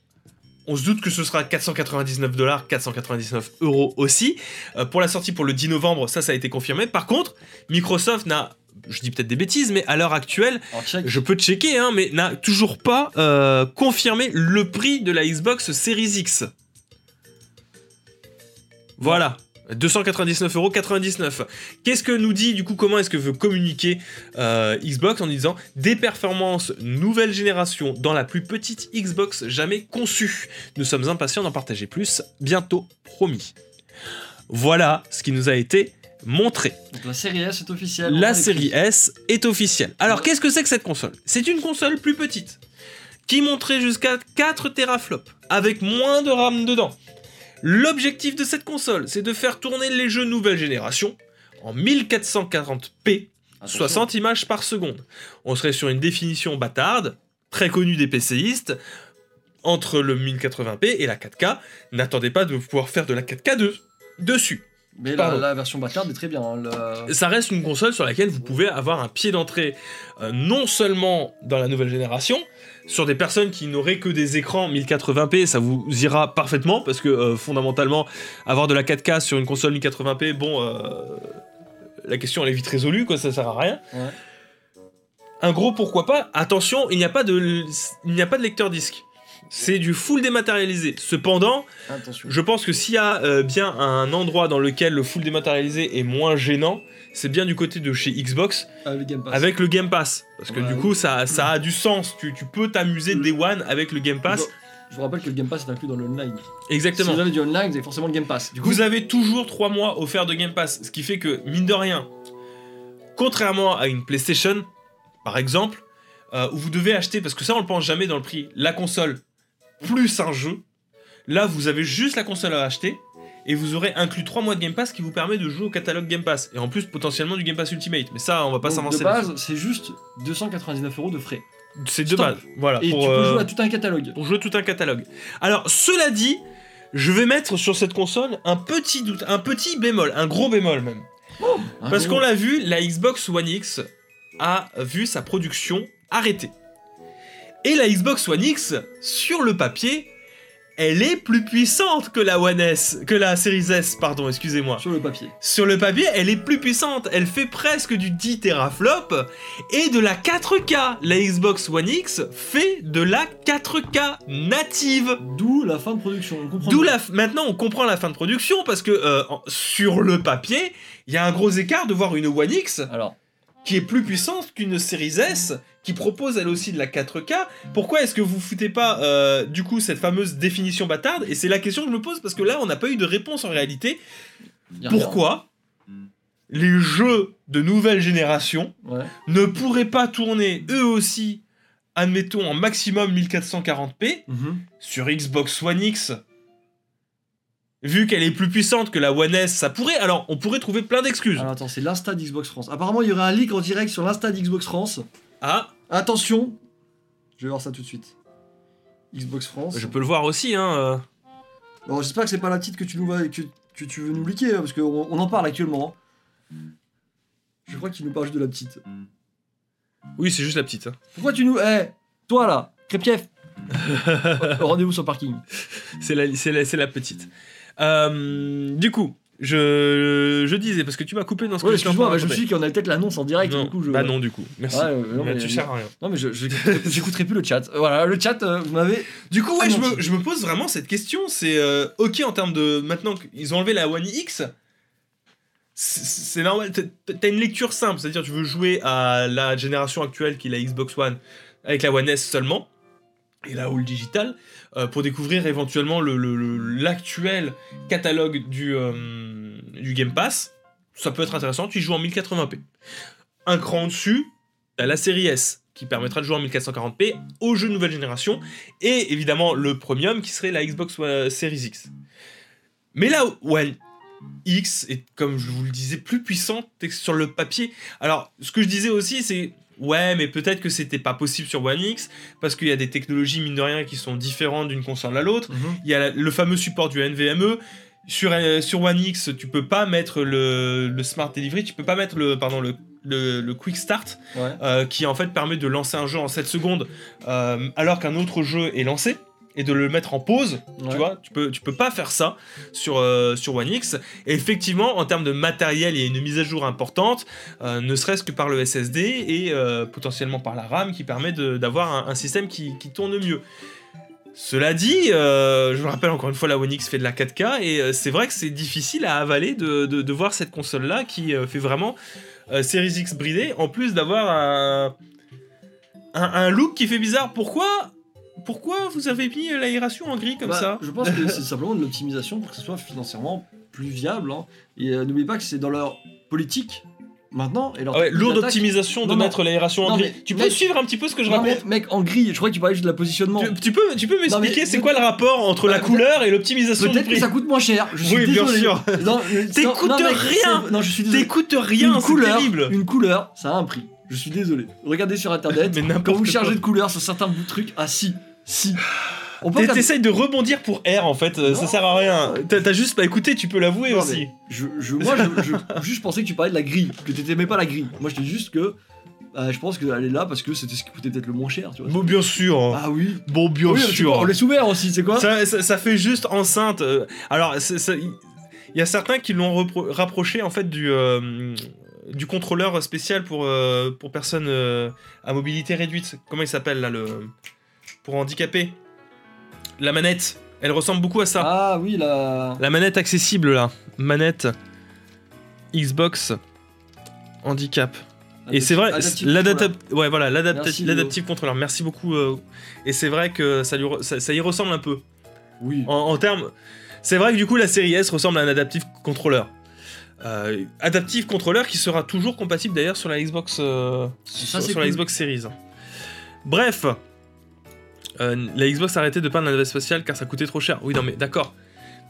On se doute que ce sera 499 dollars, 499 euros aussi. Euh, pour la sortie pour le 10 novembre, ça, ça a été confirmé. Par contre, Microsoft n'a, je dis peut-être des bêtises, mais à l'heure actuelle, je peux checker, hein, mais n'a toujours pas euh, confirmé le prix de la Xbox Series X. Voilà. 299,99€. Qu'est-ce que nous dit du coup Comment est-ce que veut communiquer euh, Xbox en disant des performances nouvelle génération dans la plus petite Xbox jamais conçue Nous sommes impatients d'en partager plus, bientôt promis. Voilà ce qui nous a été montré. Donc, la série S est officielle. La série. S est officielle. Alors, qu'est-ce que c'est que cette console? C'est une console plus petite, qui monterait jusqu'à 4 teraflops, avec moins de RAM dedans. L'objectif de cette console, c'est de faire tourner les jeux nouvelle génération en 1440p, Attention. 60 images par seconde. On serait sur une définition bâtarde, très connue des PCistes, entre le 1080p et la 4K. N'attendez pas de pouvoir faire de la 4K de- dessus. Mais la, version bâtarde est très bien. hein, le- ça reste une console sur laquelle vous pouvez avoir un pied d'entrée euh, non seulement dans la nouvelle génération, sur des personnes qui n'auraient que des écrans 1080p, ça vous ira parfaitement parce que euh, fondamentalement, avoir de la 4K sur une console 1080p, bon, euh, la question elle est vite résolue, quoi, ça sert à rien. Ouais. Un gros pourquoi pas. Attention, il n'y a pas de, il n'y a pas de lecteur disque. C'est du full dématérialisé. Cependant, Attention. je pense que s'il y a euh, bien un endroit dans lequel le full dématérialisé est moins gênant, c'est bien du côté de chez Xbox Ah, le Game Pass. avec le Game Pass. Parce que Ouais, du oui. coup, ça, ça a du sens. Tu, tu peux t'amuser Day One avec le Game Pass. Je vous rappelle que le Game Pass est inclus dans le online. Exactement. Si vous avez du online, vous avez forcément le Game Pass. Du coup, Vous avez toujours 3 mois offerts de Game Pass. Ce qui fait que, mine de rien, contrairement à une PlayStation, par exemple, euh, où vous devez acheter, parce que ça on le pense jamais dans le prix, la console plus un jeu, là vous avez juste la console à acheter. Et vous aurez inclus 3 mois de Game Pass qui vous permet de jouer au catalogue Game Pass. Et en plus, potentiellement du Game Pass Ultimate. Mais ça, on va pas s'avancer de base, c'est juste 299 euros de frais. C'est de base. Voilà. Et pour, tu peux euh, jouer à tout un catalogue. pour jouer tout un catalogue. Alors, cela dit, je vais mettre sur cette console un petit doute, un petit bémol, un gros bémol même. Un Parce qu'on l'a vu, la Xbox One X a vu sa production arrêtée. Et la Xbox One X, sur le papier, elle est plus puissante que la One S, que la Series S, pardon, excusez-moi. Sur le papier. Sur le papier, elle est plus puissante. Elle fait presque du 10 teraflops et de la 4K. La Xbox One X fait de la 4K native. D'où la fin de production. On comprend D'où la f- maintenant on comprend la fin de production parce que euh, sur le papier, il y a un gros écart de voir une One X Alors, qui est plus puissante qu'une Series S qui propose elle aussi de la 4K. Pourquoi est-ce que vous foutez pas euh, du coup cette fameuse définition bâtarde? Et c'est la question que je me pose parce que là on n'a pas eu de réponse en réalité. rien. Pourquoi les jeux de nouvelle génération Ouais. ne pourraient pas tourner eux aussi, admettons en maximum 1440p Mhm. sur Xbox One X Vu qu'elle est plus puissante que la One S, ça pourrait. Alors, on pourrait trouver plein d'excuses. Alors attends, c'est l'Insta d'Xbox France. Apparemment, il y aurait un leak en direct sur l'Insta d'Xbox France. Ah, Attention Je vais voir ça tout de suite. Xbox France. je peux le voir aussi, hein. euh. Bon, j'espère que c'est pas la petite que tu, nous vas- que, que tu veux nous leaker, hein, parce qu'on on en parle actuellement. hein. Je crois qu'il nous parle juste de la petite. Oui, c'est juste la petite. hein. Pourquoi tu nous. Eh Toi là Crépieff <laughs> Rendez-vous sur le parking. C'est la, la, c'est la petite. Euh, du coup, je, je disais, parce que tu m'as coupé dans ce Ouais, que excuse-moi, bah, je me suis dit qu'on avait peut-être l'annonce en direct. Non, du coup, je... Bah non, du coup. Merci. Non, Bah, mais- tu sers à rien. Non, mais <laughs> j'écouterai plus le chat. Voilà, le chat, euh, vous m'avez. Du coup, ouais, Ah je, me, je me pose vraiment cette question. C'est euh, ok en termes de. Maintenant qu'ils ont enlevé la One X, c'est normal. t'as- T'as une lecture simple, c'est-à-dire tu veux jouer à la génération actuelle qui est la Xbox One avec la One S seulement et la All Digital euh, pour découvrir éventuellement le- le- l'actuel catalogue du, euh, du Game Pass. Ça peut être intéressant. Tu joues en 1080p. Un cran au-dessus, t'as la série S qui permettra de jouer en 1440p aux jeux de nouvelle génération et évidemment le premium qui serait la Xbox Series X. Mais là, One X est, comme je vous le disais, plus puissante sur le papier. Alors, ce que je disais aussi, c'est Ouais, mais peut-être que c'était pas possible sur One X parce qu'il y a des technologies mine de rien qui sont différentes d'une console à l'autre. Mhm. Il y a la- le fameux support du NVMe. Sur, euh, sur One X, tu peux pas mettre le, le Smart Delivery, tu peux pas mettre le, pardon, le, le, le Quick Start, Ouais. euh, qui en fait permet de lancer un jeu en 7 secondes euh, alors qu'un autre jeu est lancé et de le mettre en pause. Ouais. Tu vois, tu peux, tu peux pas faire ça sur, euh, sur One X. Et effectivement, en termes de matériel, il y a une mise à jour importante, euh, ne serait-ce que par le SSD et euh, potentiellement par la RAM qui permet d'avoir un, un système qui, qui tourne mieux. Cela dit, je vous rappelle encore une fois, la One X fait de la 4K et c'est vrai que c'est difficile à avaler de, de- de voir cette console-là qui fait vraiment Series X bridé, en plus d'avoir un, un, un look qui fait bizarre. Pourquoi pourquoi vous avez mis l'aération en gris comme Bah, ça Je pense que c'est simplement de l'optimisation pour que ce soit financièrement plus viable. hein. Et euh, n'oubliez pas que c'est dans leur politique maintenant. Et leur Ah ouais, Lourde optimisation de Non, mettre l'aération en Non, gris. mais Tu peux mec- suivre un petit peu ce que je Non, mais raconte mec, en gris, je crois que tu parlais juste de la positionnement. tu, tu peux, tu peux m'expliquer c'est quoi le rapport entre la Bah, couleur et l'optimisation du Peut-être que prix ça coûte moins cher. Je suis Oui, bien désolé. sûr. Non, <laughs> mais- T'écoutes rien. Non, je suis désolé. T'écoutes rien, une c'est couleur, terrible une couleur, ça a un prix. Je suis désolé. Regardez sur internet. <laughs> Mais Quand vous quoi. chargez de couleurs sur certains bouts de trucs, ah si, si. T'essayes de rebondir pour R en fait, euh, ça sert à rien. T'as juste pas écouté, tu peux l'avouer aussi. je, je- moi, je, je- <laughs> juste pensais que tu parlais de la grille, que t'aimais pas la grille. Moi, je dis juste que euh, je pense qu'elle est là parce que c'était ce qui coûtait peut-être le moins cher, tu vois. Bon, bien sûr. Ah oui. Bon, bien Oui, sûr. on laisse ouvert aussi, c'est quoi Ça, ça- ça fait juste enceinte. euh, alors, il y a certains qui l'ont rapproché en fait du, euh, du contrôleur spécial pour, euh, pour personnes à mobilité réduite. Comment il s'appelle là le Pour handicapés. La manette. Elle ressemble beaucoup à ça. Ah oui, la. La manette accessible là. Manette Xbox handicap. Et c'est vrai, ouais, voilà, l'adaptive contrôleur. Merci beaucoup. euh, et c'est vrai que ça, lui re- ça, ça y ressemble un peu. Oui. En, en termes. C'est vrai que du coup, la série S ressemble à un adaptive controller. Euh, adaptive controller qui sera toujours compatible d'ailleurs sur la Xbox, euh, sur, c'est sur la. Xbox Series. Bref, Euh, la Xbox a arrêté de peindre la navette spatiale car ça coûtait trop cher. Oui, non, mais d'accord.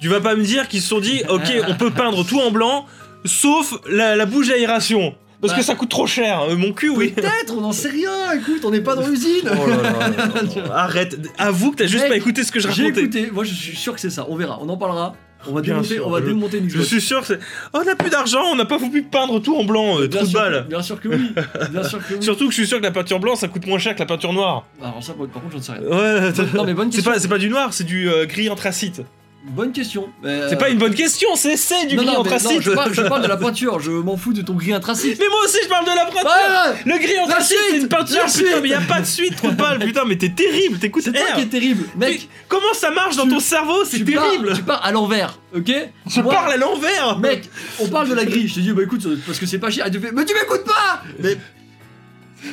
Tu vas pas me dire qu'ils se sont dit, ok, <laughs> on peut peindre tout en blanc, sauf la, la bouche d'aération. Parce Bah. que ça coûte trop cher. Euh, mon cul, oui. Peut-être, on n'en sait rien. Écoute, on n'est pas dans l'usine. Oh là là là là là. <laughs> Arrête, avoue que t'as juste Mec, pas écouté ce que je J'ai racontais. écouté. Moi, je suis sûr que c'est ça. On verra. On en parlera. On va Bien démonter. sûr, on va je- démonter une Je suis sûr que c'est. Oh, on a plus d'argent, on n'a pas voulu peindre tout en blanc, euh, trop de sûr, balles. bien sûr que oui. Bien sûr que oui. <laughs> Surtout que je suis sûr que la peinture blanche ça coûte moins cher que la peinture noire. Alors ça, par contre, j'en sais rien. Ouais, Non, mais bonne c'est question. pas, c'est pas du noir, c'est du euh, gris anthracite. Bonne question. Euh, C'est pas une bonne question, c'est c'est du non, gris non, anthracite. je, parle, je parle de la <laughs> peinture. Je m'en fous de ton gris intracite. Mais moi aussi je parle de la peinture. Le gris anthracite c'est une peinture, putain, mais y a pas de suite, trop balles, putain, mais t'es terrible, t'écoutes c'est toi qui es terrible, Mais mec. comment ça marche dans ton cerveau, c'est pars- terrible. tu pars à l'envers, ok? Je Moi, parle à l'envers. Mec, on parle de la grille. Je te dis, bah écoute, parce que c'est pas cher. Et tu fais, mais tu m'écoutes pas Mais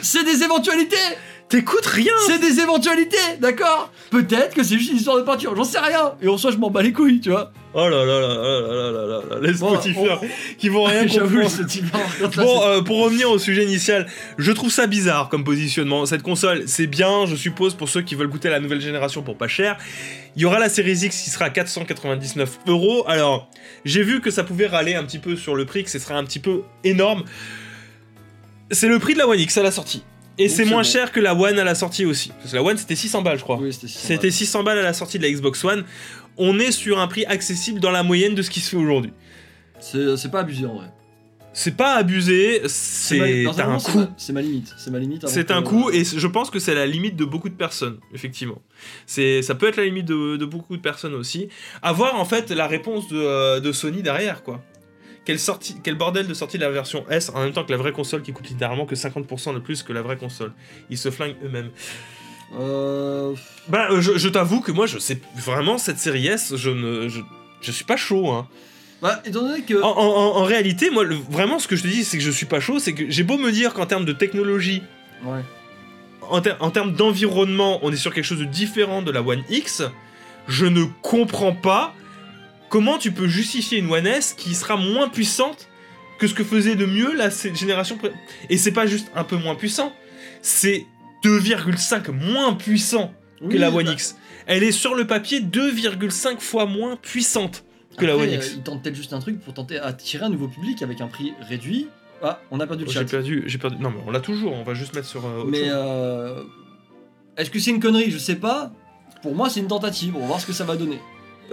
c'est des éventualités. T'écoutes rien. C'est des éventualités, d'accord Peut-être que c'est juste une histoire de peinture. J'en sais rien. Et en soi, je m'en bats les couilles, tu vois. Oh là là là là là là là là, les Bon, Spotify qui vont rien <laughs> J'avoue, comprendre. ce type là, Bon, euh, pour revenir au sujet initial, je trouve ça bizarre comme positionnement. Cette console, c'est bien, je suppose, pour ceux qui veulent goûter à la nouvelle génération pour pas cher. Il y aura la Series X qui sera à 499 euros. Alors, j'ai vu que ça pouvait râler un petit peu sur le prix, que ce serait un petit peu énorme. C'est le prix de la One X à la sortie. Et c'est moins cher que la One à la sortie aussi. Parce que la One, c'était 600 balles, je crois. Oui, c'était ça. C'était 600 balles à la sortie de la Xbox One. On est sur un prix accessible dans la moyenne de ce qui se fait aujourd'hui. C'est c'est pas abusé en vrai. C'est pas abusé, ma- c'est un personnellement, c'est coût. ma- C'est ma limite. C'est ma limite. avant C'est que- un coût et je pense que c'est la limite de beaucoup de personnes, effectivement. C'est, ça peut être la limite de, de beaucoup de personnes aussi. À voir en fait la réponse de, euh, de Sony derrière, quoi. Quelle, sortie, quel bordel de sortie de la version S en même temps que la vraie console qui coûte littéralement que 50% de plus que la vraie console. Ils se flinguent eux-mêmes. Euh. Bah, euh, je, je t'avoue que moi, je sais vraiment cette série S, je ne, je, je suis pas chaud, hein. Bah, étant donné que. En, en- en- en réalité, moi, le- vraiment, ce que je te dis, c'est que je suis pas chaud, c'est que j'ai beau me dire qu'en termes de technologie, Ouais. en, ter- en termes d'environnement, on est sur quelque chose de différent de la One X. Je ne comprends pas comment tu peux justifier une One S qui sera moins puissante que ce que faisait de mieux la génération. pré- Et c'est pas juste un peu moins puissant, c'est 2,5 moins puissant que Oui, la One bah, X. Elle est sur le papier 2,5 fois moins puissante que la One euh, X. Ils tentent peut-être juste un truc pour tenter attirer un nouveau public avec un prix réduit Ah, on a perdu le J'ai chat. perdu, j'ai perdu. Non, mais on l'a toujours. On va juste mettre sur. euh, autre Mais euh, est-ce que c'est une connerie? Je sais pas. Pour moi, c'est une tentative. On va voir ce que ça va donner.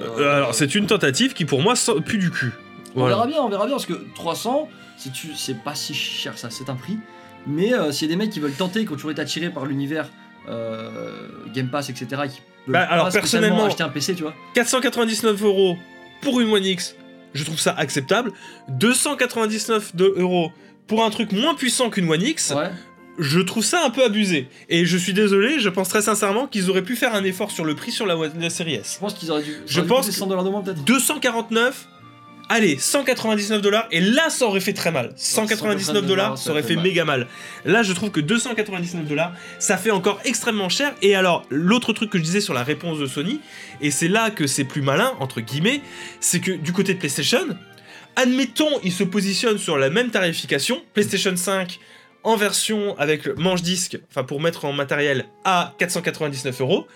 Euh, alors, c'est une tentative qui, pour moi, pue du cul. On verra bien, on verra bien, parce que 300, c'est pas si cher ça, c'est un prix. Mais euh, s'il y a des mecs qui veulent tenter, qui ont toujours été attirés par l'univers euh, Game Pass, etc., qui peuvent Bah, alors, pas spécialement personnellement- acheter un PC, tu vois. 499 euros pour une One X, je trouve ça acceptable. 299 de- euros pour un truc moins puissant qu'une One X, Ouais. Je trouve ça un peu abusé. Et je suis désolé, je pense très sincèrement qu'ils auraient pu faire un effort sur le prix sur la, série S. Je pense qu'ils auraient dû. Je dû pense coûter que- 100 dollars de moins peut-être. 249 Allez, 199 dollars, et là ça aurait fait très mal. 199 dollars, ça aurait fait méga mal. Là, je trouve que 299 dollars, ça fait encore extrêmement cher. Et alors, l'autre truc que je disais sur la réponse de Sony, et c'est là que c'est plus malin, entre guillemets, c'est que du côté de PlayStation, admettons, ils se positionnent sur la même tarification, PlayStation 5 en version avec le manche-disque, enfin pour mettre en matériel, à 499 euros.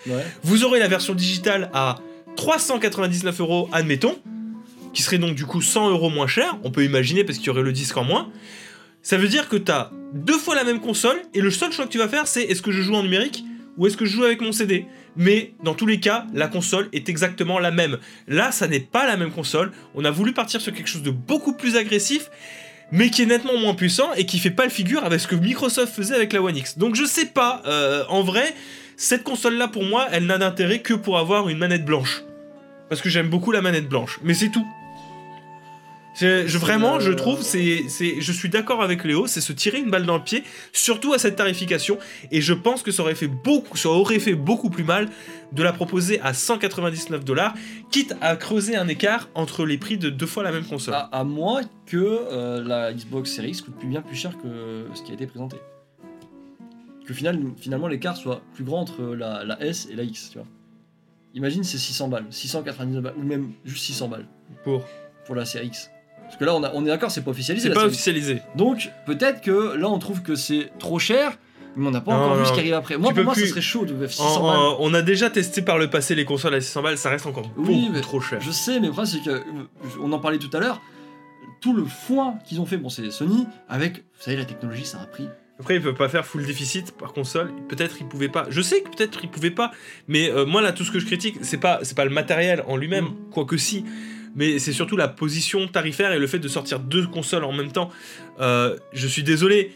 Vous aurez la version digitale à 399 euros, admettons, qui serait donc du coup 100 euros moins cher. On peut imaginer parce qu'il y aurait le disque en moins. Ça veut dire que tu as deux fois la même console et le seul choix que tu vas faire, c'est est-ce que je joue en numérique ou est-ce que je joue avec mon CD Mais dans tous les cas, la console est exactement la même. Là, ça n'est pas la même console. On a voulu partir sur quelque chose de beaucoup plus agressif mais qui est nettement moins puissant et qui fait pas le figure avec ce que Microsoft faisait avec la One X. Donc je sais pas, euh, en vrai, cette console-là pour moi, elle n'a d'intérêt que pour avoir une manette blanche. Parce que j'aime beaucoup la manette blanche, mais c'est tout. Je, vraiment, je trouve, c'est, c'est, je suis d'accord avec Léo, c'est se tirer une balle dans le pied, surtout à cette tarification, et je pense que ça aurait fait beaucoup, ça aurait fait beaucoup plus mal de la proposer à 199 dollars, quitte à creuser un écart entre les prix de deux fois la même console. À, à moins que euh, la Xbox Series X coûte plus bien plus cher que ce qui a été présenté. Que final, finalement l'écart soit plus grand entre la, la S et la X, tu vois. Imagine c'est 600 balles, 699 balles, ou même juste 600 balles Pour. pour la série X. Parce que là on, a- on est d'accord, c'est pas officialisé. C'est pas officialisé. Donc peut-être que là on trouve que c'est trop cher, mais on n'a pas Non, encore vu ce qui arrive après. Moi pour moi plus- ça serait chaud de 600 En- on a déjà testé par le passé les consoles à 600 balles, ça reste encore Oui, beaucoup mais trop cher. Je sais, mais le problème c'est que, euh, on en parlait tout à l'heure, tout le foin qu'ils ont fait, bon c'est Sony, avec, vous savez la technologie ça a un prix. Après, ils peuvent pas faire full déficit par console. Peut-être ils pouvaient pas. Je sais que peut-être ils pouvaient pas. Mais euh, moi là, tout ce que je critique, c'est pas c'est pas le matériel en lui-même, Mm. quoique si. Mais c'est surtout la position tarifaire et le fait de sortir deux consoles en même temps. Euh, je suis désolé.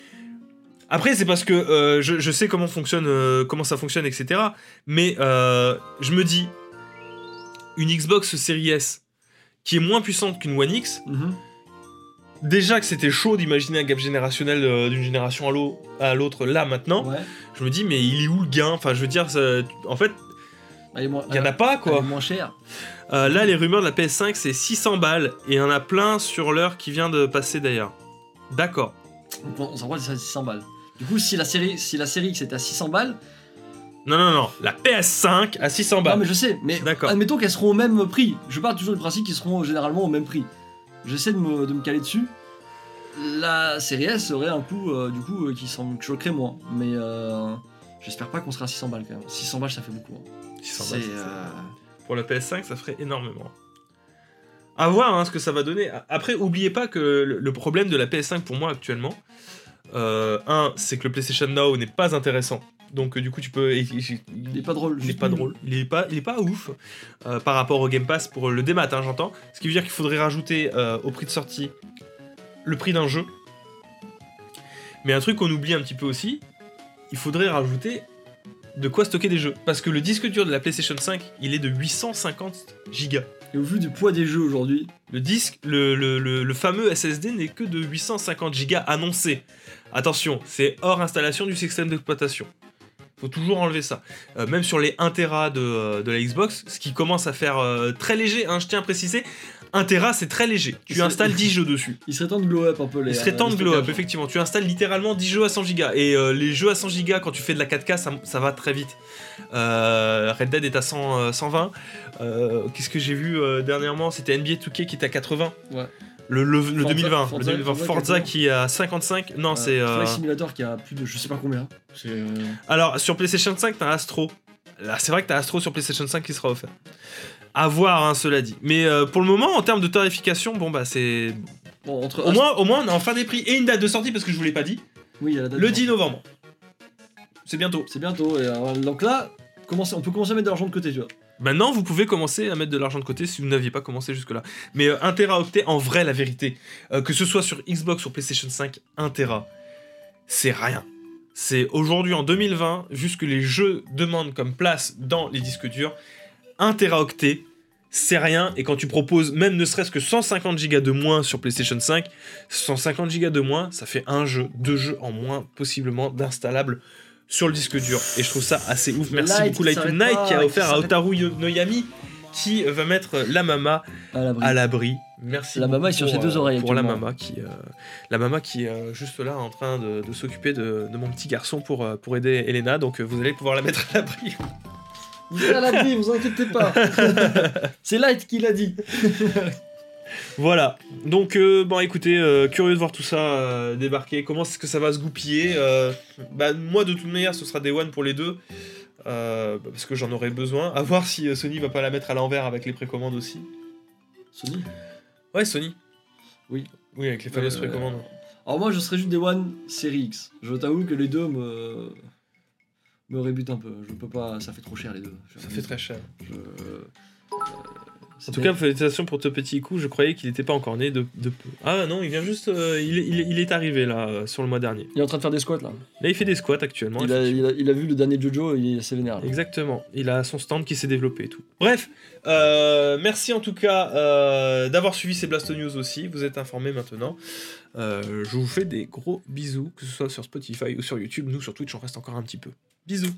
Après, c'est parce que euh, je, je sais comment fonctionne, euh, comment ça fonctionne, etc. Mais je me dis, une Xbox Series S qui est moins puissante qu'une One X, déjà que c'était chaud d'imaginer un gap générationnel d'une génération à l'au- à l'autre là maintenant, Ouais. je me dis mais il est où le gain? Enfin je veux dire, ça- en fait, il y en a pas elle est quoi. moins chère. Euh, là les rumeurs de la PS5 c'est 600 balles et il y en a plein sur l'heure qui vient de passer d'ailleurs. D'accord. Donc on, on s'en va à 600 balles. Du coup, si la série, si la série X était à 600 balles, Non non non, la PS5 à 600 non balles. mais je sais, mais D'accord. admettons qu'elles seront au même prix. Je pars toujours du principe qu'ils seront généralement au même prix. J'essaie de me, de me caler dessus. La série S serait un coup, euh, du coup, euh, qui semble choquerait moins. Mais euh, j'espère pas qu'on sera à 600 balles quand même. 600 balles, ça fait beaucoup. hein. 600 C'est, balles, ça fait- euh, Pour la PS5, ça ferait énormément. À voir hein, ce que ça va donner. Après, oubliez pas que le, problème de la PS5 pour moi actuellement, euh, un, c'est que le PlayStation Now n'est pas intéressant. Donc euh, du coup, tu peux. Il, il- Il est pas drôle. il est juste pas drôle. Il est pas, il est pas ouf euh, par rapport au Game Pass pour le démat, hein, j'entends. Ce qui veut dire qu'il faudrait rajouter euh, au prix de sortie le prix d'un jeu. Mais un truc qu'on oublie un petit peu aussi, il faudrait rajouter de quoi stocker des jeux. Parce que le disque dur de la PlayStation 5, il est de 850 gigas. Et au vu du poids des jeux aujourd'hui, Le disque, le, le- le- le fameux SSD n'est que de 850 gigas annoncé. Attention, c'est hors installation du système d'exploitation. Faut toujours enlever ça. Euh, même sur les 1 Tera de, euh, de la Xbox, ce qui commence à faire euh, très léger, hein, je tiens à préciser, 1 Tera c'est très léger. Tu installes 10 jeux dessus. <laughs> il serait temps de glow up un peu les. Il serait temps de glow up, effectivement. Tu installes littéralement 10 jeux à 100 gigas. Et euh, les jeux à 100 gigas, quand tu fais de la 4K, ça, ça va très vite. Euh, Red Dead est à 100, euh, 120. Euh, Qu'est-ce que j'ai vu dernièrement? C'était NBA 2K qui était à 80. Ouais. Le, le- le Forza- 2020, Forza- le 2020. Forza Forza qui est à 55. Non, Euh, c'est. euh, Simulator qui a plus de je sais pas combien. Euh, Alors, sur PlayStation 5, t'as Astro. C'est vrai que t'as Astro sur PlayStation 5 qui sera offert. À voir, hein, cela dit. Mais euh, pour le moment, en termes de tarification, bon, bah, c'est. Bon, entre Au moins, au moins, on a enfin des prix et une date de sortie parce que je vous l'ai pas dit. oui, il y a la date Le de 10 novembre. C'est bientôt. C'est bientôt. Et alors, donc là, on peut commencer à mettre de l'argent de côté, tu vois. Maintenant, vous pouvez commencer à mettre de l'argent de côté si vous n'aviez pas commencé jusque-là. Mais euh, 1 Teraoctet, en vrai, la vérité, euh, que ce soit sur Xbox, sur PlayStation 5, 1 Tera, c'est rien. C'est aujourd'hui, en 2020, vu ce que les jeux demandent comme place dans les disques durs, 1 Teraoctet, c'est rien. Et quand tu proposes même ne serait-ce que 150 Go de moins sur PlayStation 5, 150 Go de moins, ça fait un jeu, deux jeux en moins, possiblement d'installables sur le disque dur. Et je trouve ça assez ouf. Merci Light beaucoup Light Night qui a offert à Otaru Noyami qui va mettre la mama À l'abri. Merci. La mama est sur ses deux euh, oreilles Pour la mama qui, euh, la mama qui est euh, juste là en train de, de s'occuper de, de mon petit garçon pour, euh, pour aider Elena. Donc euh, vous allez pouvoir la mettre à l'abri. <laughs> Vous êtes à l'abri, vous inquiétez pas. <laughs> c'est Light qui l'a dit. <laughs> Voilà. Donc euh, bon, écoutez, euh, curieux de voir tout ça euh, débarquer. Comment est-ce que ça va se goupiller Euh, Bah moi de toute manière, ce sera des one pour les deux. euh, bah, parce que j'en aurai besoin. À voir si euh, Sony va pas la mettre à l'envers avec les précommandes aussi. Sony? Ouais, Sony. Oui. Oui, avec les fameuses Euh, précommandes. Alors moi, je serais juste des One série X. Je t'avoue que les deux me me rébutent un peu. Je peux pas, ça fait trop cher les deux. Ça fait très cher. je- euh, En tout cas, félicitations pour ce petit coup. Je croyais qu'il n'était pas encore né de, de peu. Ah non, il vient juste. euh, il, est- il est- il est arrivé là, euh, sur le mois dernier. il est en train de faire des squats là. Là, il fait des squats actuellement. Il a, effectivement. il, a, il a vu le dernier Jojo, il est assez vénère. là. Exactement. Il a son stand qui s'est développé et tout. Bref, euh, merci en tout cas euh, d'avoir suivi ces Blasto News aussi. Vous êtes informés maintenant. Je vous fais des gros bisous, que ce soit sur Spotify ou sur YouTube. Nous, sur Twitch, on reste encore un petit peu. Bisous.